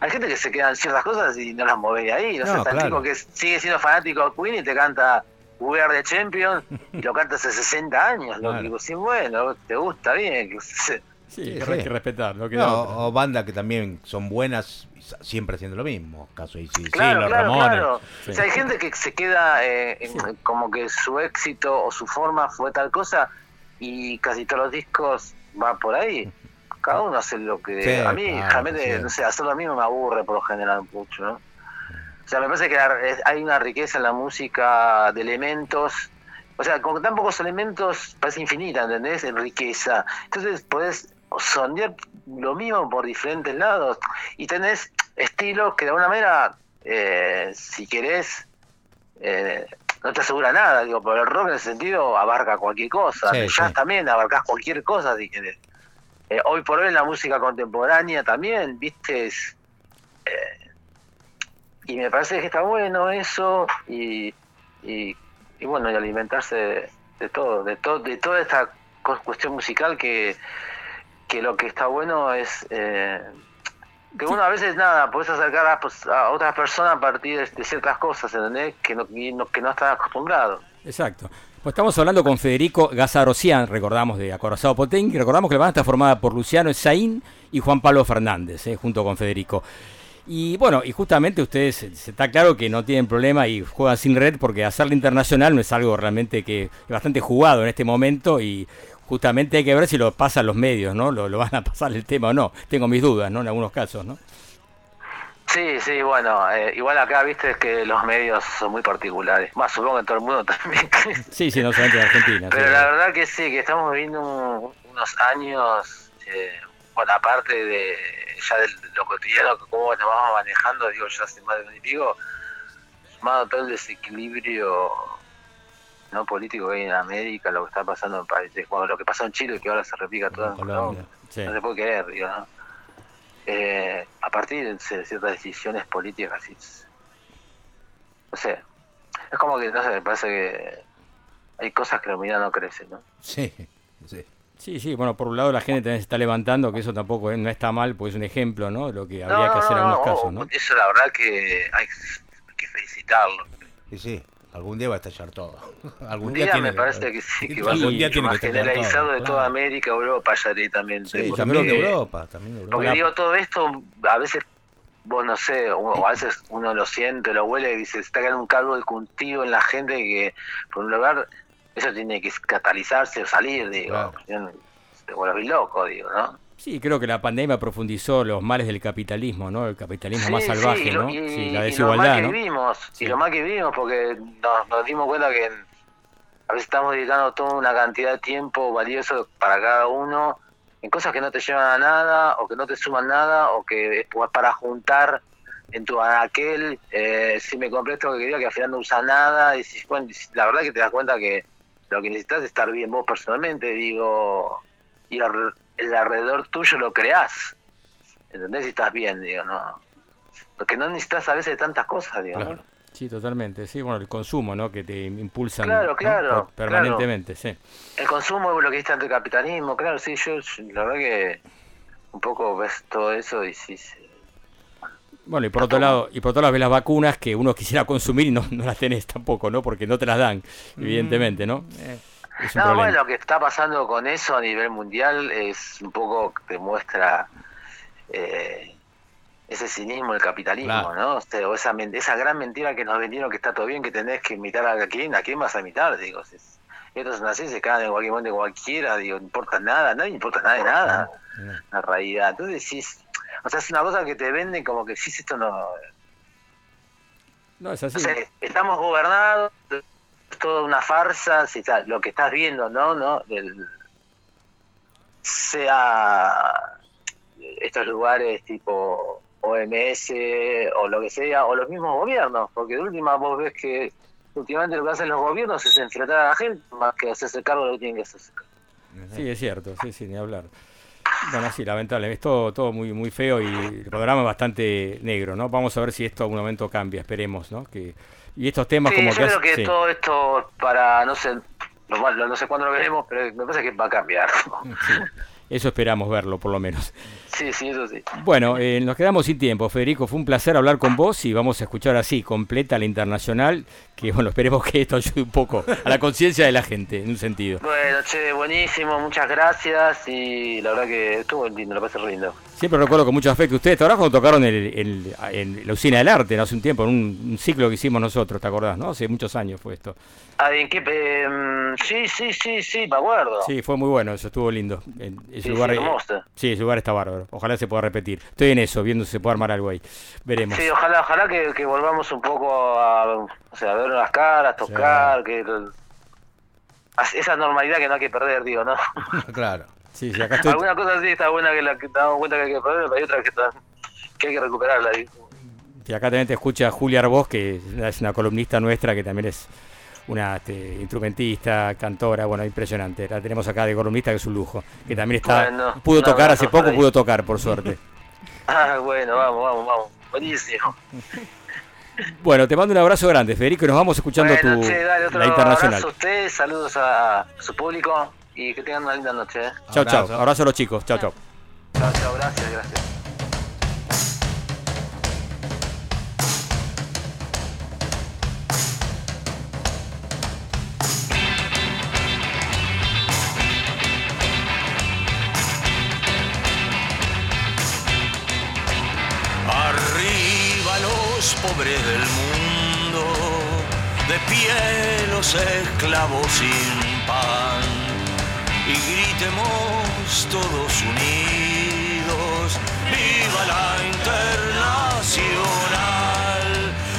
Hay gente que se queda en ciertas cosas y no las mueve de ahí. No, No, sé, el claro. tipo que sigue siendo fanático de Queen y te canta We Are the Champion y lo canta hace 60 años. Lo Claro. digo, sí, bueno, te gusta bien. que se- Sí, que hay que respetar, No, o bandas que también son buenas siempre haciendo lo mismo. Caso de sí, Claro, los claro, Ramones. claro. Sí. O sea, hay gente que se queda eh, en- como que su éxito o su forma fue tal cosa y casi todos los discos van por ahí. Cada uno hace lo que... Sí, a mí, claro, realmente, sí. no sé, hacer lo mismo me aburre por lo general mucho, ¿no? O sea, me parece que hay una riqueza en la música de elementos. O sea, con tan pocos elementos parece infinita, ¿entendés? En riqueza. Entonces podés sondear lo mismo por diferentes lados. Y tenés estilos que de alguna manera, eh, si querés, eh, no te asegura nada. Digo, pero el rock en ese sentido abarca cualquier cosa. Sí, el jazz sí. también abarcás cualquier cosa si querés. Eh, hoy por hoy en la música contemporánea también, viste, es, eh, y me parece que está bueno eso y, y, y bueno, y alimentarse de, de todo, de todo, de toda esta cu- cuestión musical que, que lo que está bueno es eh, que uno a veces nada, puedes acercar a, pues, a otras personas a partir de, de ciertas cosas, ¿entendés? Que no, y no- que no están acostumbrados. Exacto. Pues estamos hablando con Federico Gazarocian, recordamos de Acorazado Potenki, recordamos que la banda está formada por Luciano Esaín y Juan Pablo Fernández, eh, junto con Federico. Y bueno, y justamente ustedes, eh, se está claro que no tienen problema y juegan sin red porque hacerlo internacional no es algo realmente que es bastante jugado en este momento y justamente hay que ver si lo pasan los medios, ¿no? Lo, lo van a pasar el tema o no. Tengo mis dudas, ¿no? En algunos casos, ¿no? Sí, sí, bueno, eh, igual acá viste que los medios son muy particulares. Más supongo que en todo el mundo también. Sí, sí, no solamente en Argentina. Pero sí. la verdad que sí, que estamos viviendo un- unos años, eh, bueno, aparte de ya de lo cotidiano, que cómo nos vamos manejando, digo, ya hace más de un y pico, sumado todo el desequilibrio no político que hay en América, lo que está pasando en países, bueno, lo que pasó en Chile, que ahora se replica todo en Colombia, Sí. no se puede creer, digo, ¿no? Eh, a partir de ciertas decisiones políticas, y, no sé, es como que, no sé, me parece que hay cosas que la humanidad no crece, ¿no? Sí, sí. Sí, sí, bueno, por un lado la gente también se está levantando, que eso tampoco es- no está mal, pues es un ejemplo, ¿no? De lo que habría No, que hacer en no, algunos no, casos, ¿no? Eso la verdad que hay que felicitarlo. Sí, sí. Algún día va a estallar todo. Algún día, día tiene me parece que sí, que va a ser más generalizado todo, de toda América, Europa, ya directamente. Sí, porque- también de Europa, también de Europa. Porque digo, todo esto, a veces, vos no sé, o a veces uno lo siente, lo huele y dice, se está quedando un caldo de cultivo en la gente que, por un lugar, eso tiene que catalizarse o salir, digo. No, Te vuelves loco, digo, ¿no? Sí, creo que la pandemia profundizó los males del capitalismo, ¿no? El capitalismo Sí, más salvaje, ¿no? y- sí, la y lo mal desigualdad, que vivimos, y lo mal que vivimos, porque nos, nos dimos cuenta que a veces estamos dedicando toda una cantidad de tiempo valioso para cada uno en cosas que no te llevan a nada, o que no te suman nada, o que es para juntar en tu aquel, eh, si me compré esto que quería, que al final no usa nada, y si, bueno, la verdad que te das cuenta que lo que necesitas es estar bien vos personalmente, digo, y al- el alrededor tuyo lo creás, ¿entendés? Si estás bien, digo, no. Porque no necesitas a veces de tantas cosas, digo, ¿no? Sí, totalmente. Sí, bueno, el consumo, ¿no? Que te impulsan Claro, claro, Per- permanentemente, sí. El consumo es lo que está ante el capitalismo, claro, sí, yo la verdad que un poco ves todo eso y sí, sí. Bueno, y por otro lado, y por otro lado ves las vacunas que uno quisiera consumir y no, no las tenés tampoco, ¿no? Porque no te las dan, evidentemente, ¿no? Es un No, problema. bueno, lo que está pasando con eso a nivel mundial es un poco que demuestra eh, ese cinismo del capitalismo, Claro. ¿no? O, sea, o esa, esa gran mentira que nos vendieron que está todo bien, que tenés que imitar a quién, a quién vas a imitar, digo. Es- estos son así, se caen en cualquier momento de cualquiera, digo, no importa nada, nadie importa nada de nada, la realidad. Entonces decís, o sea, es una cosa que te venden como que sí, esto no... No, es así. O sea, estamos gobernados, toda una farsa, si está- lo que estás viendo, ¿no? ¿no? Sea estos lugares tipo OMS o lo que sea, o los mismos gobiernos, porque de última vos ves que últimamente lo que hacen los gobiernos es enfrentar a la gente más que hacerse cargo de lo que tienen que hacerse. Sí, es cierto, sí, sí, ni hablar. Bueno, sí, lamentable, es todo, todo muy, muy feo y el programa es bastante negro, ¿no? Vamos a ver si esto algún momento cambia, esperemos, ¿no? Que, y estos temas Sí, como yo que... creo que sí. todo esto para, no sé, no, no sé cuándo lo veremos, pero me parece que va a cambiar. Eso esperamos verlo, por lo menos. Sí, sí, eso sí. Bueno, eh, nos quedamos sin tiempo, Federico. Fue un placer hablar con vos y vamos a escuchar así, completa la internacional, que bueno, esperemos que esto ayude un poco a la conciencia de la gente, en un sentido. Bueno, che, buenísimo, muchas gracias y la verdad que estuvo lindo, lo pasé lindo. Siempre recuerdo con mucho afecto. Ustedes, ¿te acordás cuando tocaron el- la usina del arte, ¿no? hace un tiempo, en un, un ciclo que hicimos nosotros, ¿te acordás? ¿no? Hace muchos años fue esto. Ah, ¿en qué? em, sí, sí, sí, sí, me acuerdo. Sí, fue muy bueno, eso estuvo lindo. Ese Sí, lugar, sí, eh, sí, ese lugar está bárbaro. Ojalá se pueda repetir. Estoy en eso, viendo si se puede armar algo ahí. Veremos. Sí, ojalá, ojalá que, que volvamos un poco a, o sea, a ver las caras, tocar, que el- esa normalidad que no hay que perder, digo, ¿no? claro. Sí, sí, acá estoy. Alguna cosa sí está buena que, la, que damos cuenta que hay que perder, pero hay otra que, está- que hay que recuperarla. digo. Y acá también te escucha Julia Arbós, que es una columnista nuestra, que también es una este, instrumentista, cantora, bueno, impresionante. La tenemos acá de columnista, que es un lujo. Que también está. Bueno, pudo tocar hace poco, pudo tocar, por suerte. Ah, bueno, vamos, vamos, vamos. Buenísimo. Bueno, te mando un abrazo grande, Federico, y nos vamos escuchando bueno, tu, che, dale otro la internacional. abrazo a ustedes, saludos a su público y que tengan una linda noche. ¿eh? Chao, chao. Abrazo a los chicos. Chao, chao. Chao, chao, gracias, gracias. Del mundo, de pie los esclavos sin pan, y gritemos todos unidos, viva la internacional,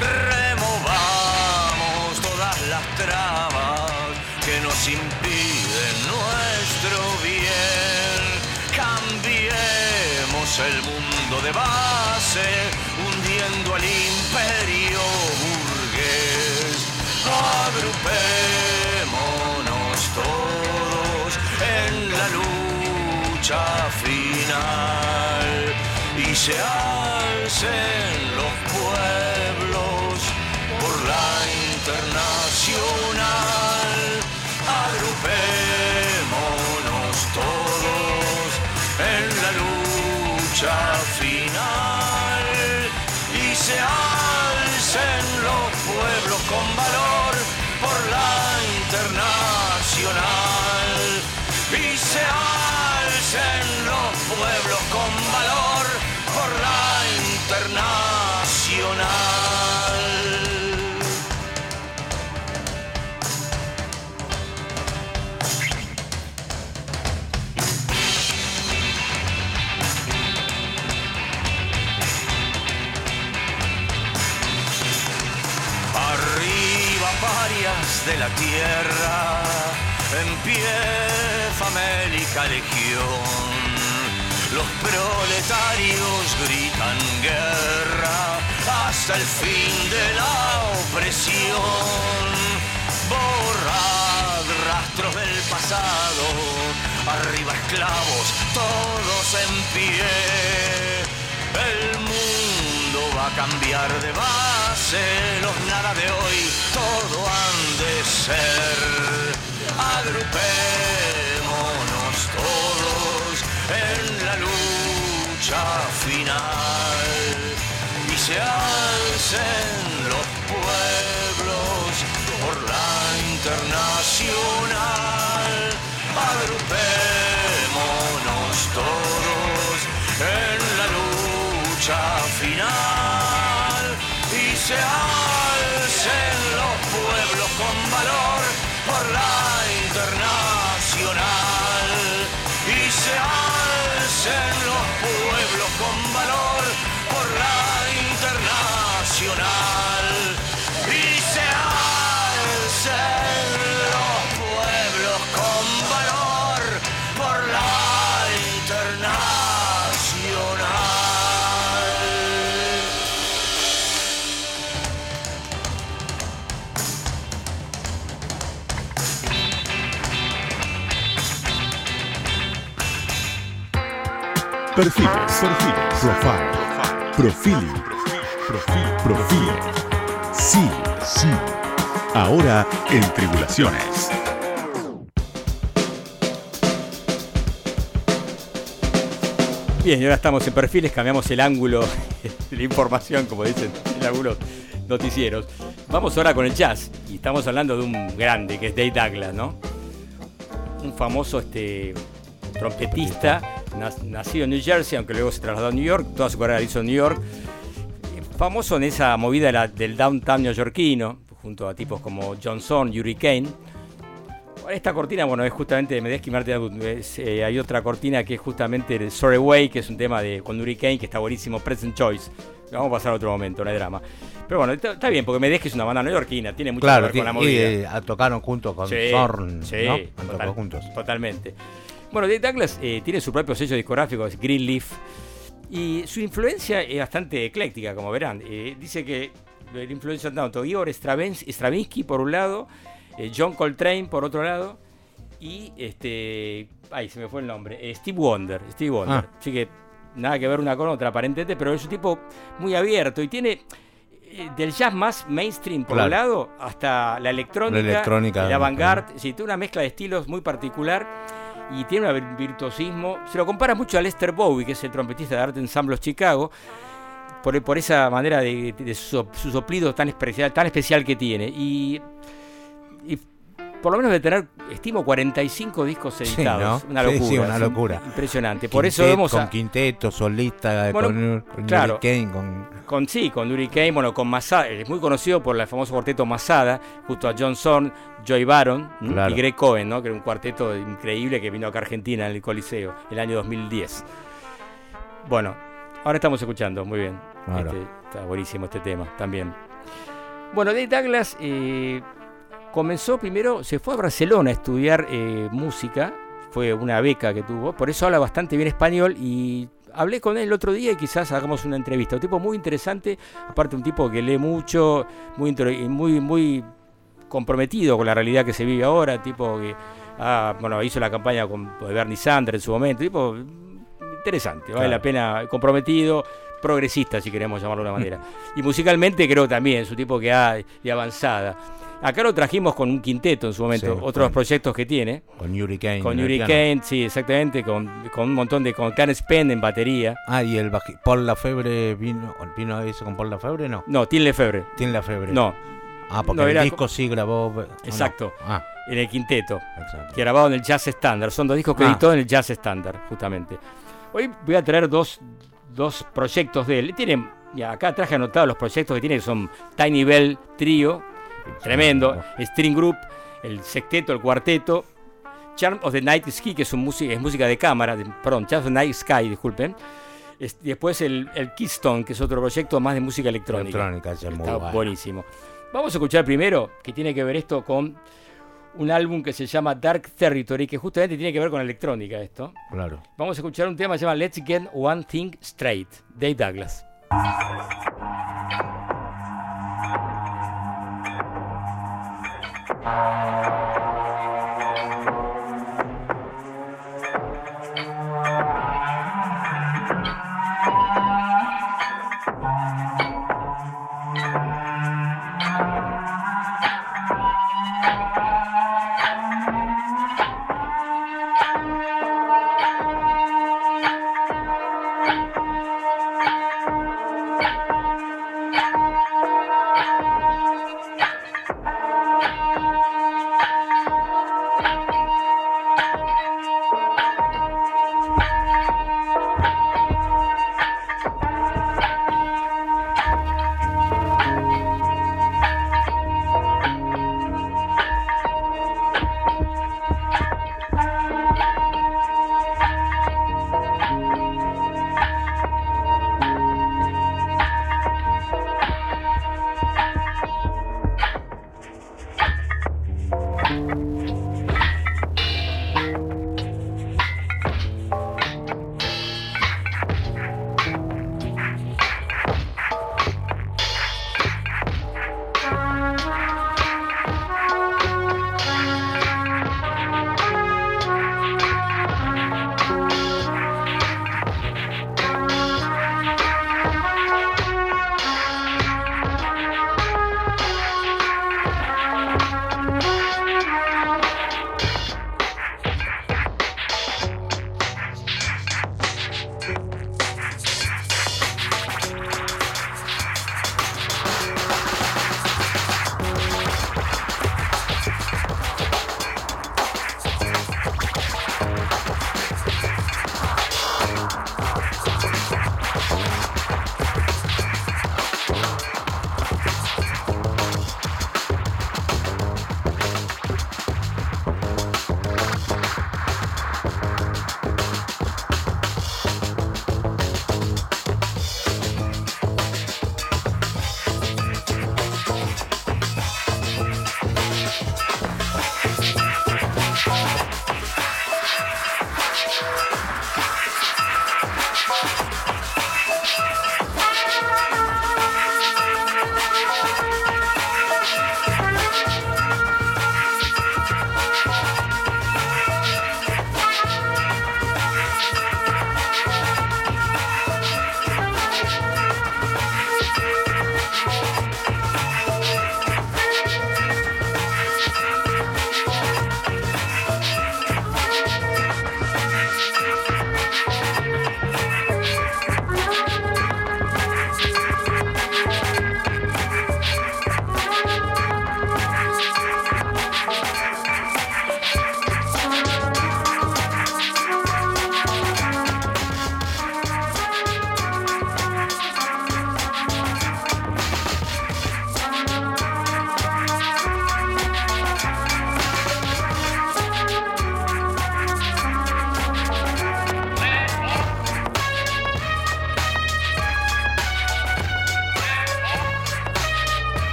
removamos todas las trabas que nos impiden nuestro bien, cambiemos el mundo de base, final y se alcen los pueblos por la internacional. Agrupémonos todos en la lucha final y se alcen los pueblos con valor tierra, en pie famélica legión. Los proletarios gritan guerra hasta el fin de la opresión. Borrad rastros del pasado, arriba esclavos, todos en pie. El mundo va a cambiar de base, los nada de hoy, todo han de ser. Agrupémonos todos en la lucha final y se alcen los pueblos por la internacional. Agrupémonos Perfiles, perfiles, profile, profiling, profil, profil. Sí, sí. Ahora en Tribulaciones. Bien, y ahora estamos en perfiles, cambiamos el ángulo de la información, como dicen en algunos noticieros. Vamos ahora con el jazz, y estamos hablando de un grande, que es Dave Douglas, ¿no? Un famoso este, trompetista, nacido en New Jersey, aunque luego se trasladó a New York, toda su carrera la hizo en New York. Famoso en esa movida del downtown neoyorquino, junto a tipos como Johnson, Yuri Kane. Esta cortina, bueno, es justamente de Medeski y Martin eh, hay otra cortina que es justamente el Sorry Way, que es un tema de con Hurricane, que está buenísimo, Present Choice. Lo Vamos a pasar a otro momento, no hay drama. Pero bueno, está, está bien, porque Medeski es una banda neoyorquina, tiene mucho Claro, que ver con la y, movida. eh, ah, tocaron junto con Sí, Zorn, sí, ¿no? Total- juntos. Totalmente. Bueno, Dave Douglas eh, tiene su propio sello discográfico, es Greenleaf, y su influencia es bastante ecléctica, como verán. Eh, dice que la influencia tanto Igor Stravins- Stravinsky por un lado, eh, John Coltrane por otro lado, y este. Ay, se me fue el nombre. Steve Wonder. Steve Wonder. Ah. Así que nada que ver una con otra, aparentemente, pero es un tipo muy abierto y tiene. Del jazz más mainstream por un lado hasta la electrónica, La electrónica, el avant-garde, sí, tiene una mezcla de estilos muy particular y tiene un vir- virtuosismo. Se lo compara mucho a Lester Bowie, que es el trompetista de Art Ensemble Chicago, por, por esa manera de, de su, su soplido tan especial, tan especial que tiene. Y por lo menos de tener, estimo, 45 discos Sí, editados. ¿no? Una locura. sí, una locura. Impresionante. Por eso vemos con a, quinteto, solista, Bueno, con, con claro. Hurricane, con con sí, con Hurricane, bueno, con Masada, es muy conocido por el famoso cuarteto Masada, junto a John Zorn, Joy Baron y Greg Cohen, ¿no? que era un cuarteto increíble que vino acá a Argentina en el Coliseo el año 2010. Bueno, ahora estamos escuchando, muy bien. Claro. Este, está buenísimo este tema también. Bueno, Dave Douglas eh, comenzó primero, se fue a Barcelona a estudiar eh, música, fue una beca que tuvo, por eso habla bastante bien español y hablé con él el otro día y quizás hagamos una entrevista. Un tipo muy interesante, aparte un tipo que lee mucho, muy, muy, muy comprometido con la realidad que se vive ahora, tipo que ah, bueno, hizo la campaña con Bernie Sanders en su momento, tipo interesante, vale la pena, comprometido, progresista si queremos llamarlo de una manera. y musicalmente creo también, es un tipo que ha de avanzada. Acá lo trajimos con un quinteto en su momento, Sí, otros con- proyectos que tiene. con Hurricane. Con en el piano. Hurricane, sí, exactamente, con, con un montón de. con Karen Spen en batería. Ah, y el Paul Lafebre vino, vino eso con Paul Lafebre, ¿no? No, Tim Lefebvre. Tim Lafebre. No. Ah, porque No, el disco sí grabó. ¿o no? Exacto. Ah, En el quinteto. exacto. Que grabado en el Jazz Standard. Son dos discos que Ah. editó en el Jazz Standard, justamente. Hoy voy a traer dos, dos proyectos de él. Tiene, ya, acá traje anotados los proyectos que tiene, que son Tiny Bell Trio, tremendo, String Group, el sexteto, el cuarteto, Charm of the Night Sky, que es, un música, es música de cámara, de- perdón, Charm of the Night Sky, disculpen. Es- después el, el Keystone, que es otro proyecto más de música electrónica. Electrónica, es muy Está bueno. buenísimo. Vamos a escuchar primero, que tiene que ver esto con un álbum que se llama Dark Territory, que justamente tiene que ver con electrónica esto. Claro. Vamos a escuchar un tema que se llama Let's Get One Thing Straight, Dave Douglas.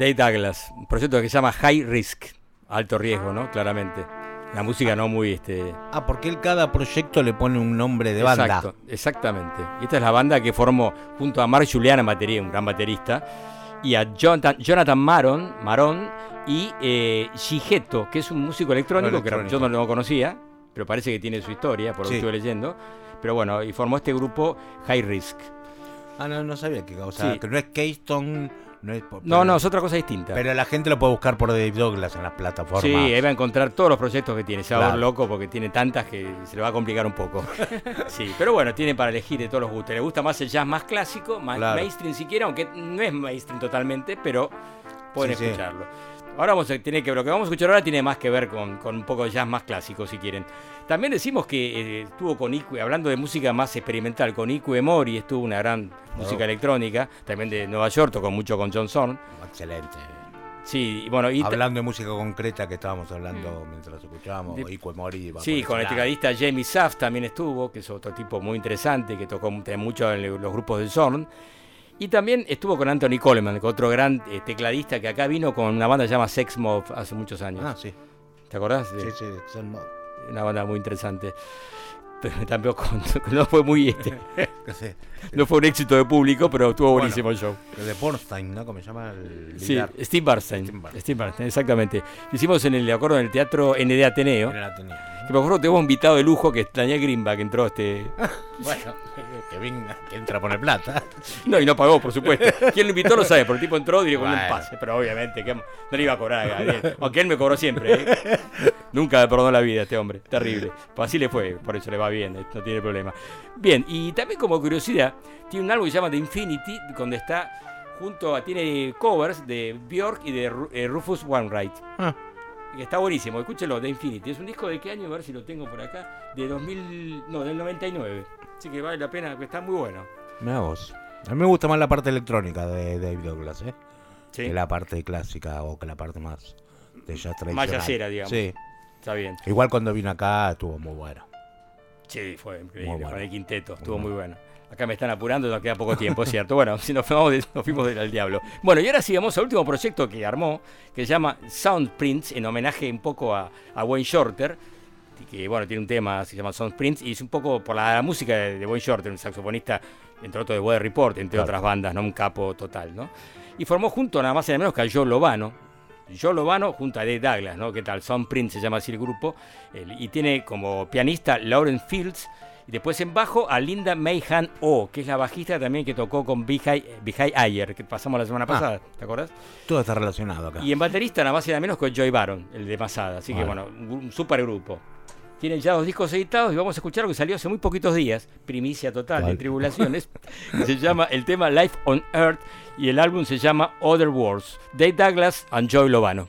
Dave Douglas, un proyecto que se llama High Risk, alto riesgo, ¿no? Claramente. La música no muy este. Ah, porque él cada proyecto le pone un nombre de banda. Exacto, exactamente. Y esta es la banda que formó junto a Mark Julian en batería, un gran baterista, y a Jonathan, Jonathan Maron, Maron y eh, Shigeto, que es un músico electrónico, Electrónico. que yo no lo conocía, pero parece que tiene su historia, por lo que estuve leyendo. Pero bueno, y formó este grupo High Risk. Ah, no, no sabía que, o sea, Sí. que no es Keystone, no es... No, no, es otra cosa distinta. Pero la gente lo puede buscar por Dave Douglas en las plataformas. Sí, ahí va a encontrar todos los proyectos que tiene. Se va a Claro. loco porque tiene tantas que se le va a complicar un poco. sí, pero bueno, tiene para elegir de todos los gustos. Le gusta más el jazz más clásico, más Claro. mainstream siquiera, aunque no es mainstream totalmente, pero pueden Sí, sí. Ahora vamos a tener que lo que vamos a escuchar ahora tiene más que ver con, con un poco de jazz más clásico, si quieren. También decimos que eh, estuvo con Ique, hablando de música más experimental, con Ique Emori, estuvo una gran música electrónica, también de Nueva York, tocó mucho con John Zorn. Excelente. Sí, bueno, y Hablando de música concreta que estábamos hablando mientras escuchábamos, De- Mori. Sí, con el tecladista Jamie Saft también estuvo, que es otro tipo muy interesante, que tocó mu- mucho en los grupos del Zorn. Y también estuvo con Anthony Coleman, otro gran eh, tecladista que acá vino con una banda llamada Sex Mob hace muchos años. Ah, sí. ¿Te acordás? de- Sí, sí, son mo- Una banda muy interesante. Pero tampoco no fue muy este, que sé. no fue un éxito de público, pero estuvo Bueno, buenísimo el show. que De Bornstein, ¿no? Como se llama el Sí. Steve Barstein. Steve Barstein. Exactamente. Lo hicimos en el, de acuerdo, en el teatro ND Ateneo. En el Ateneo. Que que tuvimos un invitado de lujo que es Daniel Greenback, que entró este. Bueno, que venga, que entra a poner plata. No, y no pagó, por supuesto. Quien lo invitó lo sabe, pero el tipo entró y con un Bueno. pase. Pero obviamente que no le iba a cobrar a Gabriel. Aunque él me cobró siempre. ¿eh? Nunca me perdonó la vida este hombre. Terrible. Pues así le fue, por eso le va bien, eh, no tiene problema. Bien, y también como curiosidad, tiene un álbum que se llama The Infinity, donde está junto a. Tiene covers de Björk y de eh, Rufus Wainwright. Ah. Que está buenísimo, escúchelo, The Infinity. Es un disco de qué año, a ver si lo tengo por acá. De 2000. No, del 99. Así que vale la pena, que está muy bueno. Mira vos. A mí me gusta más la parte electrónica de Dave Douglas, ¿eh? Sí. Que la parte clásica o que la parte más de jazz tradicional. Más yacera, digamos. Sí. Está bien. Igual cuando vino acá estuvo muy bueno. Sí, fue increíble. Muy bueno. Con el quinteto, estuvo muy bueno. Acá me están apurando, nos queda poco tiempo, es cierto. Bueno, si nos fuimos, de- nos fuimos del diablo. Bueno, y ahora sí vamos al último proyecto que armó, que se llama Soundprints, en homenaje un poco a, a Wayne Shorter, que bueno, tiene un tema se llama Soundprints, y es un poco por la, la música de, de Wayne Shorter, un saxofonista, entre otros de Weather Report, entre Claro. otras bandas, ¿no? Un capo total, ¿no? Y formó junto nada más y nada menos que a Joe Lovano, Joe Lovano junto a Dave Douglas, ¿no? ¿Qué tal? Soundprint se llama así el grupo. y tiene como pianista Lauren Fields. Y después en bajo a Linda Mayhan O, que es la bajista también que tocó con Bihai Ayer, que pasamos la semana Ah. pasada, ¿te acordás? Todo está relacionado acá. Y en baterista nada más y nada menos que Joy Baron, el de Masada. Así que Bueno. un, super grupo. Tienen ya dos discos editados y vamos a escuchar lo que salió hace muy poquitos días, primicia total de. Tribulaciones. se llama el tema Life on Earth y el álbum se llama Other Worlds. Dave Douglas and Joy Lovano.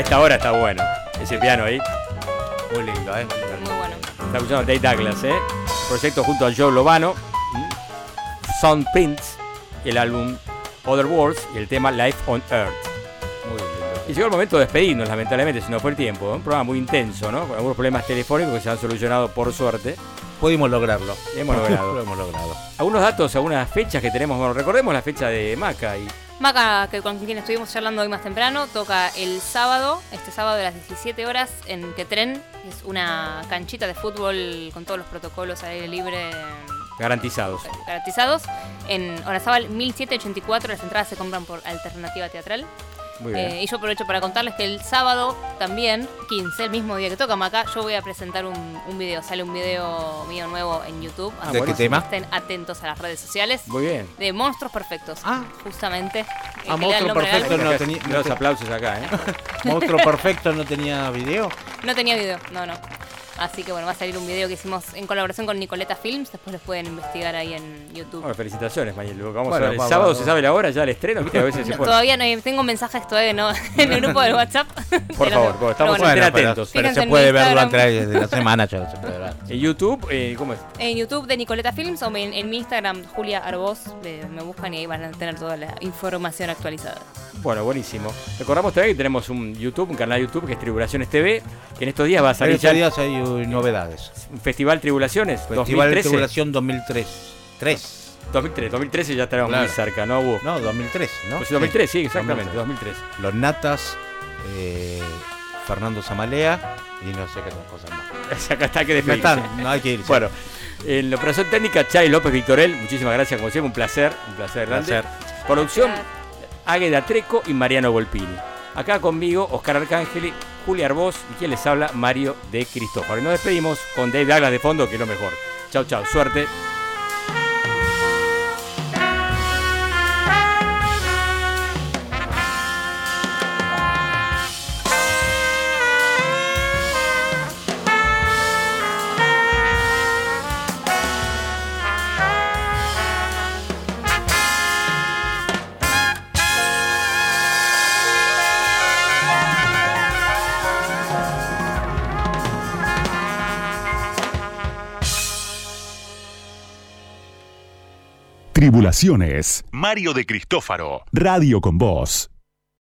Para esta hora está bueno. Ese piano ahí. Muy lindo, ¿eh? Muy bueno. Está escuchando Dave Douglas, ¿eh? Proyecto junto a Joe Lovano. Sound Prints, el álbum Other Worlds y el tema Life on Earth. Muy lindo. Y llegó el momento de despedirnos, lamentablemente, si no fue el tiempo. Un programa muy intenso, ¿no? Con algunos problemas telefónicos que se han solucionado por suerte. Pudimos lograrlo. Hemos logrado. Lo hemos logrado. Algunos datos, algunas fechas que tenemos. Bueno, recordemos la fecha de Maca y Maca, que con quien estuvimos charlando hoy más temprano, toca el sábado, este sábado a las 17 horas en Quetren. Es una canchita de fútbol con todos los protocolos al aire libre garantizados. garantizados. En Orazábal 1784 las entradas se compran por alternativa teatral. Muy bien. Eh, y yo aprovecho para contarles que el sábado también, 15, el mismo día que toca Maca, yo voy a presentar un, un video. Sale un video mío nuevo en YouTube. ¿De qué tema? Estén atentos a las redes sociales. Muy bien. De Monstruos Perfectos. Ah. Justamente. Ah, El que le da el Monstruo nombre al Perfecto álbum. no tenía. Los aplausos acá, ¿eh? Monstruo Perfecto no tenía video. No tenía video, no, no. Así que bueno, va a salir un video que hicimos en colaboración con Nicoleta Films. Después los pueden investigar ahí en YouTube. Bueno, felicitaciones, Mayel. Vamos Bueno, a ver. El sábado va. se sabe la hora, ya el estreno, ¿viste? A veces se No, pone. todavía no hay- tengo mensajes todavía no en el grupo del WhatsApp. Por Pero favor, no. estamos bueno, pero, atentos. pero se en puede ver durante la semana, ya se puede ver. En YouTube, eh, ¿cómo es? En YouTube de Nicoleta Films o en, en mi Instagram, Julia Arbós, eh, me buscan y ahí van a tener toda la información actualizada. Bueno, buenísimo. Recordamos también que tenemos un YouTube, un canal de YouTube que es Tribulaciones TV, que en estos días va a En salir estos ya días hay novedades. un Festival Tribulaciones Festival 2013. Tribulación 2003. 3. 2003, 2013 ya estaremos Claro. muy cerca, ¿no, Hugo? No, 2003, ¿no? Pues 2003, sí, exactamente, 2003. 2003. Los Natas, eh, Fernando Zamalea y no sé qué otras cosas más. Acá está que No despedirse. están, no hay que irse. Bueno, en la operación técnica, Chay López Victorel, muchísimas gracias, como siempre, un placer, un placer grande. Placer. Producción, Águeda Treco y Mariano Volpini. Acá conmigo, Oscar Arcángeli, Julia Arbós y quien les habla, Mario de Cristóforo. Y nos despedimos con Dave Douglas de fondo, que es lo mejor. Chau, chau, suerte. Tribulaciones. Mario de Cristófaro. Radio con Voz.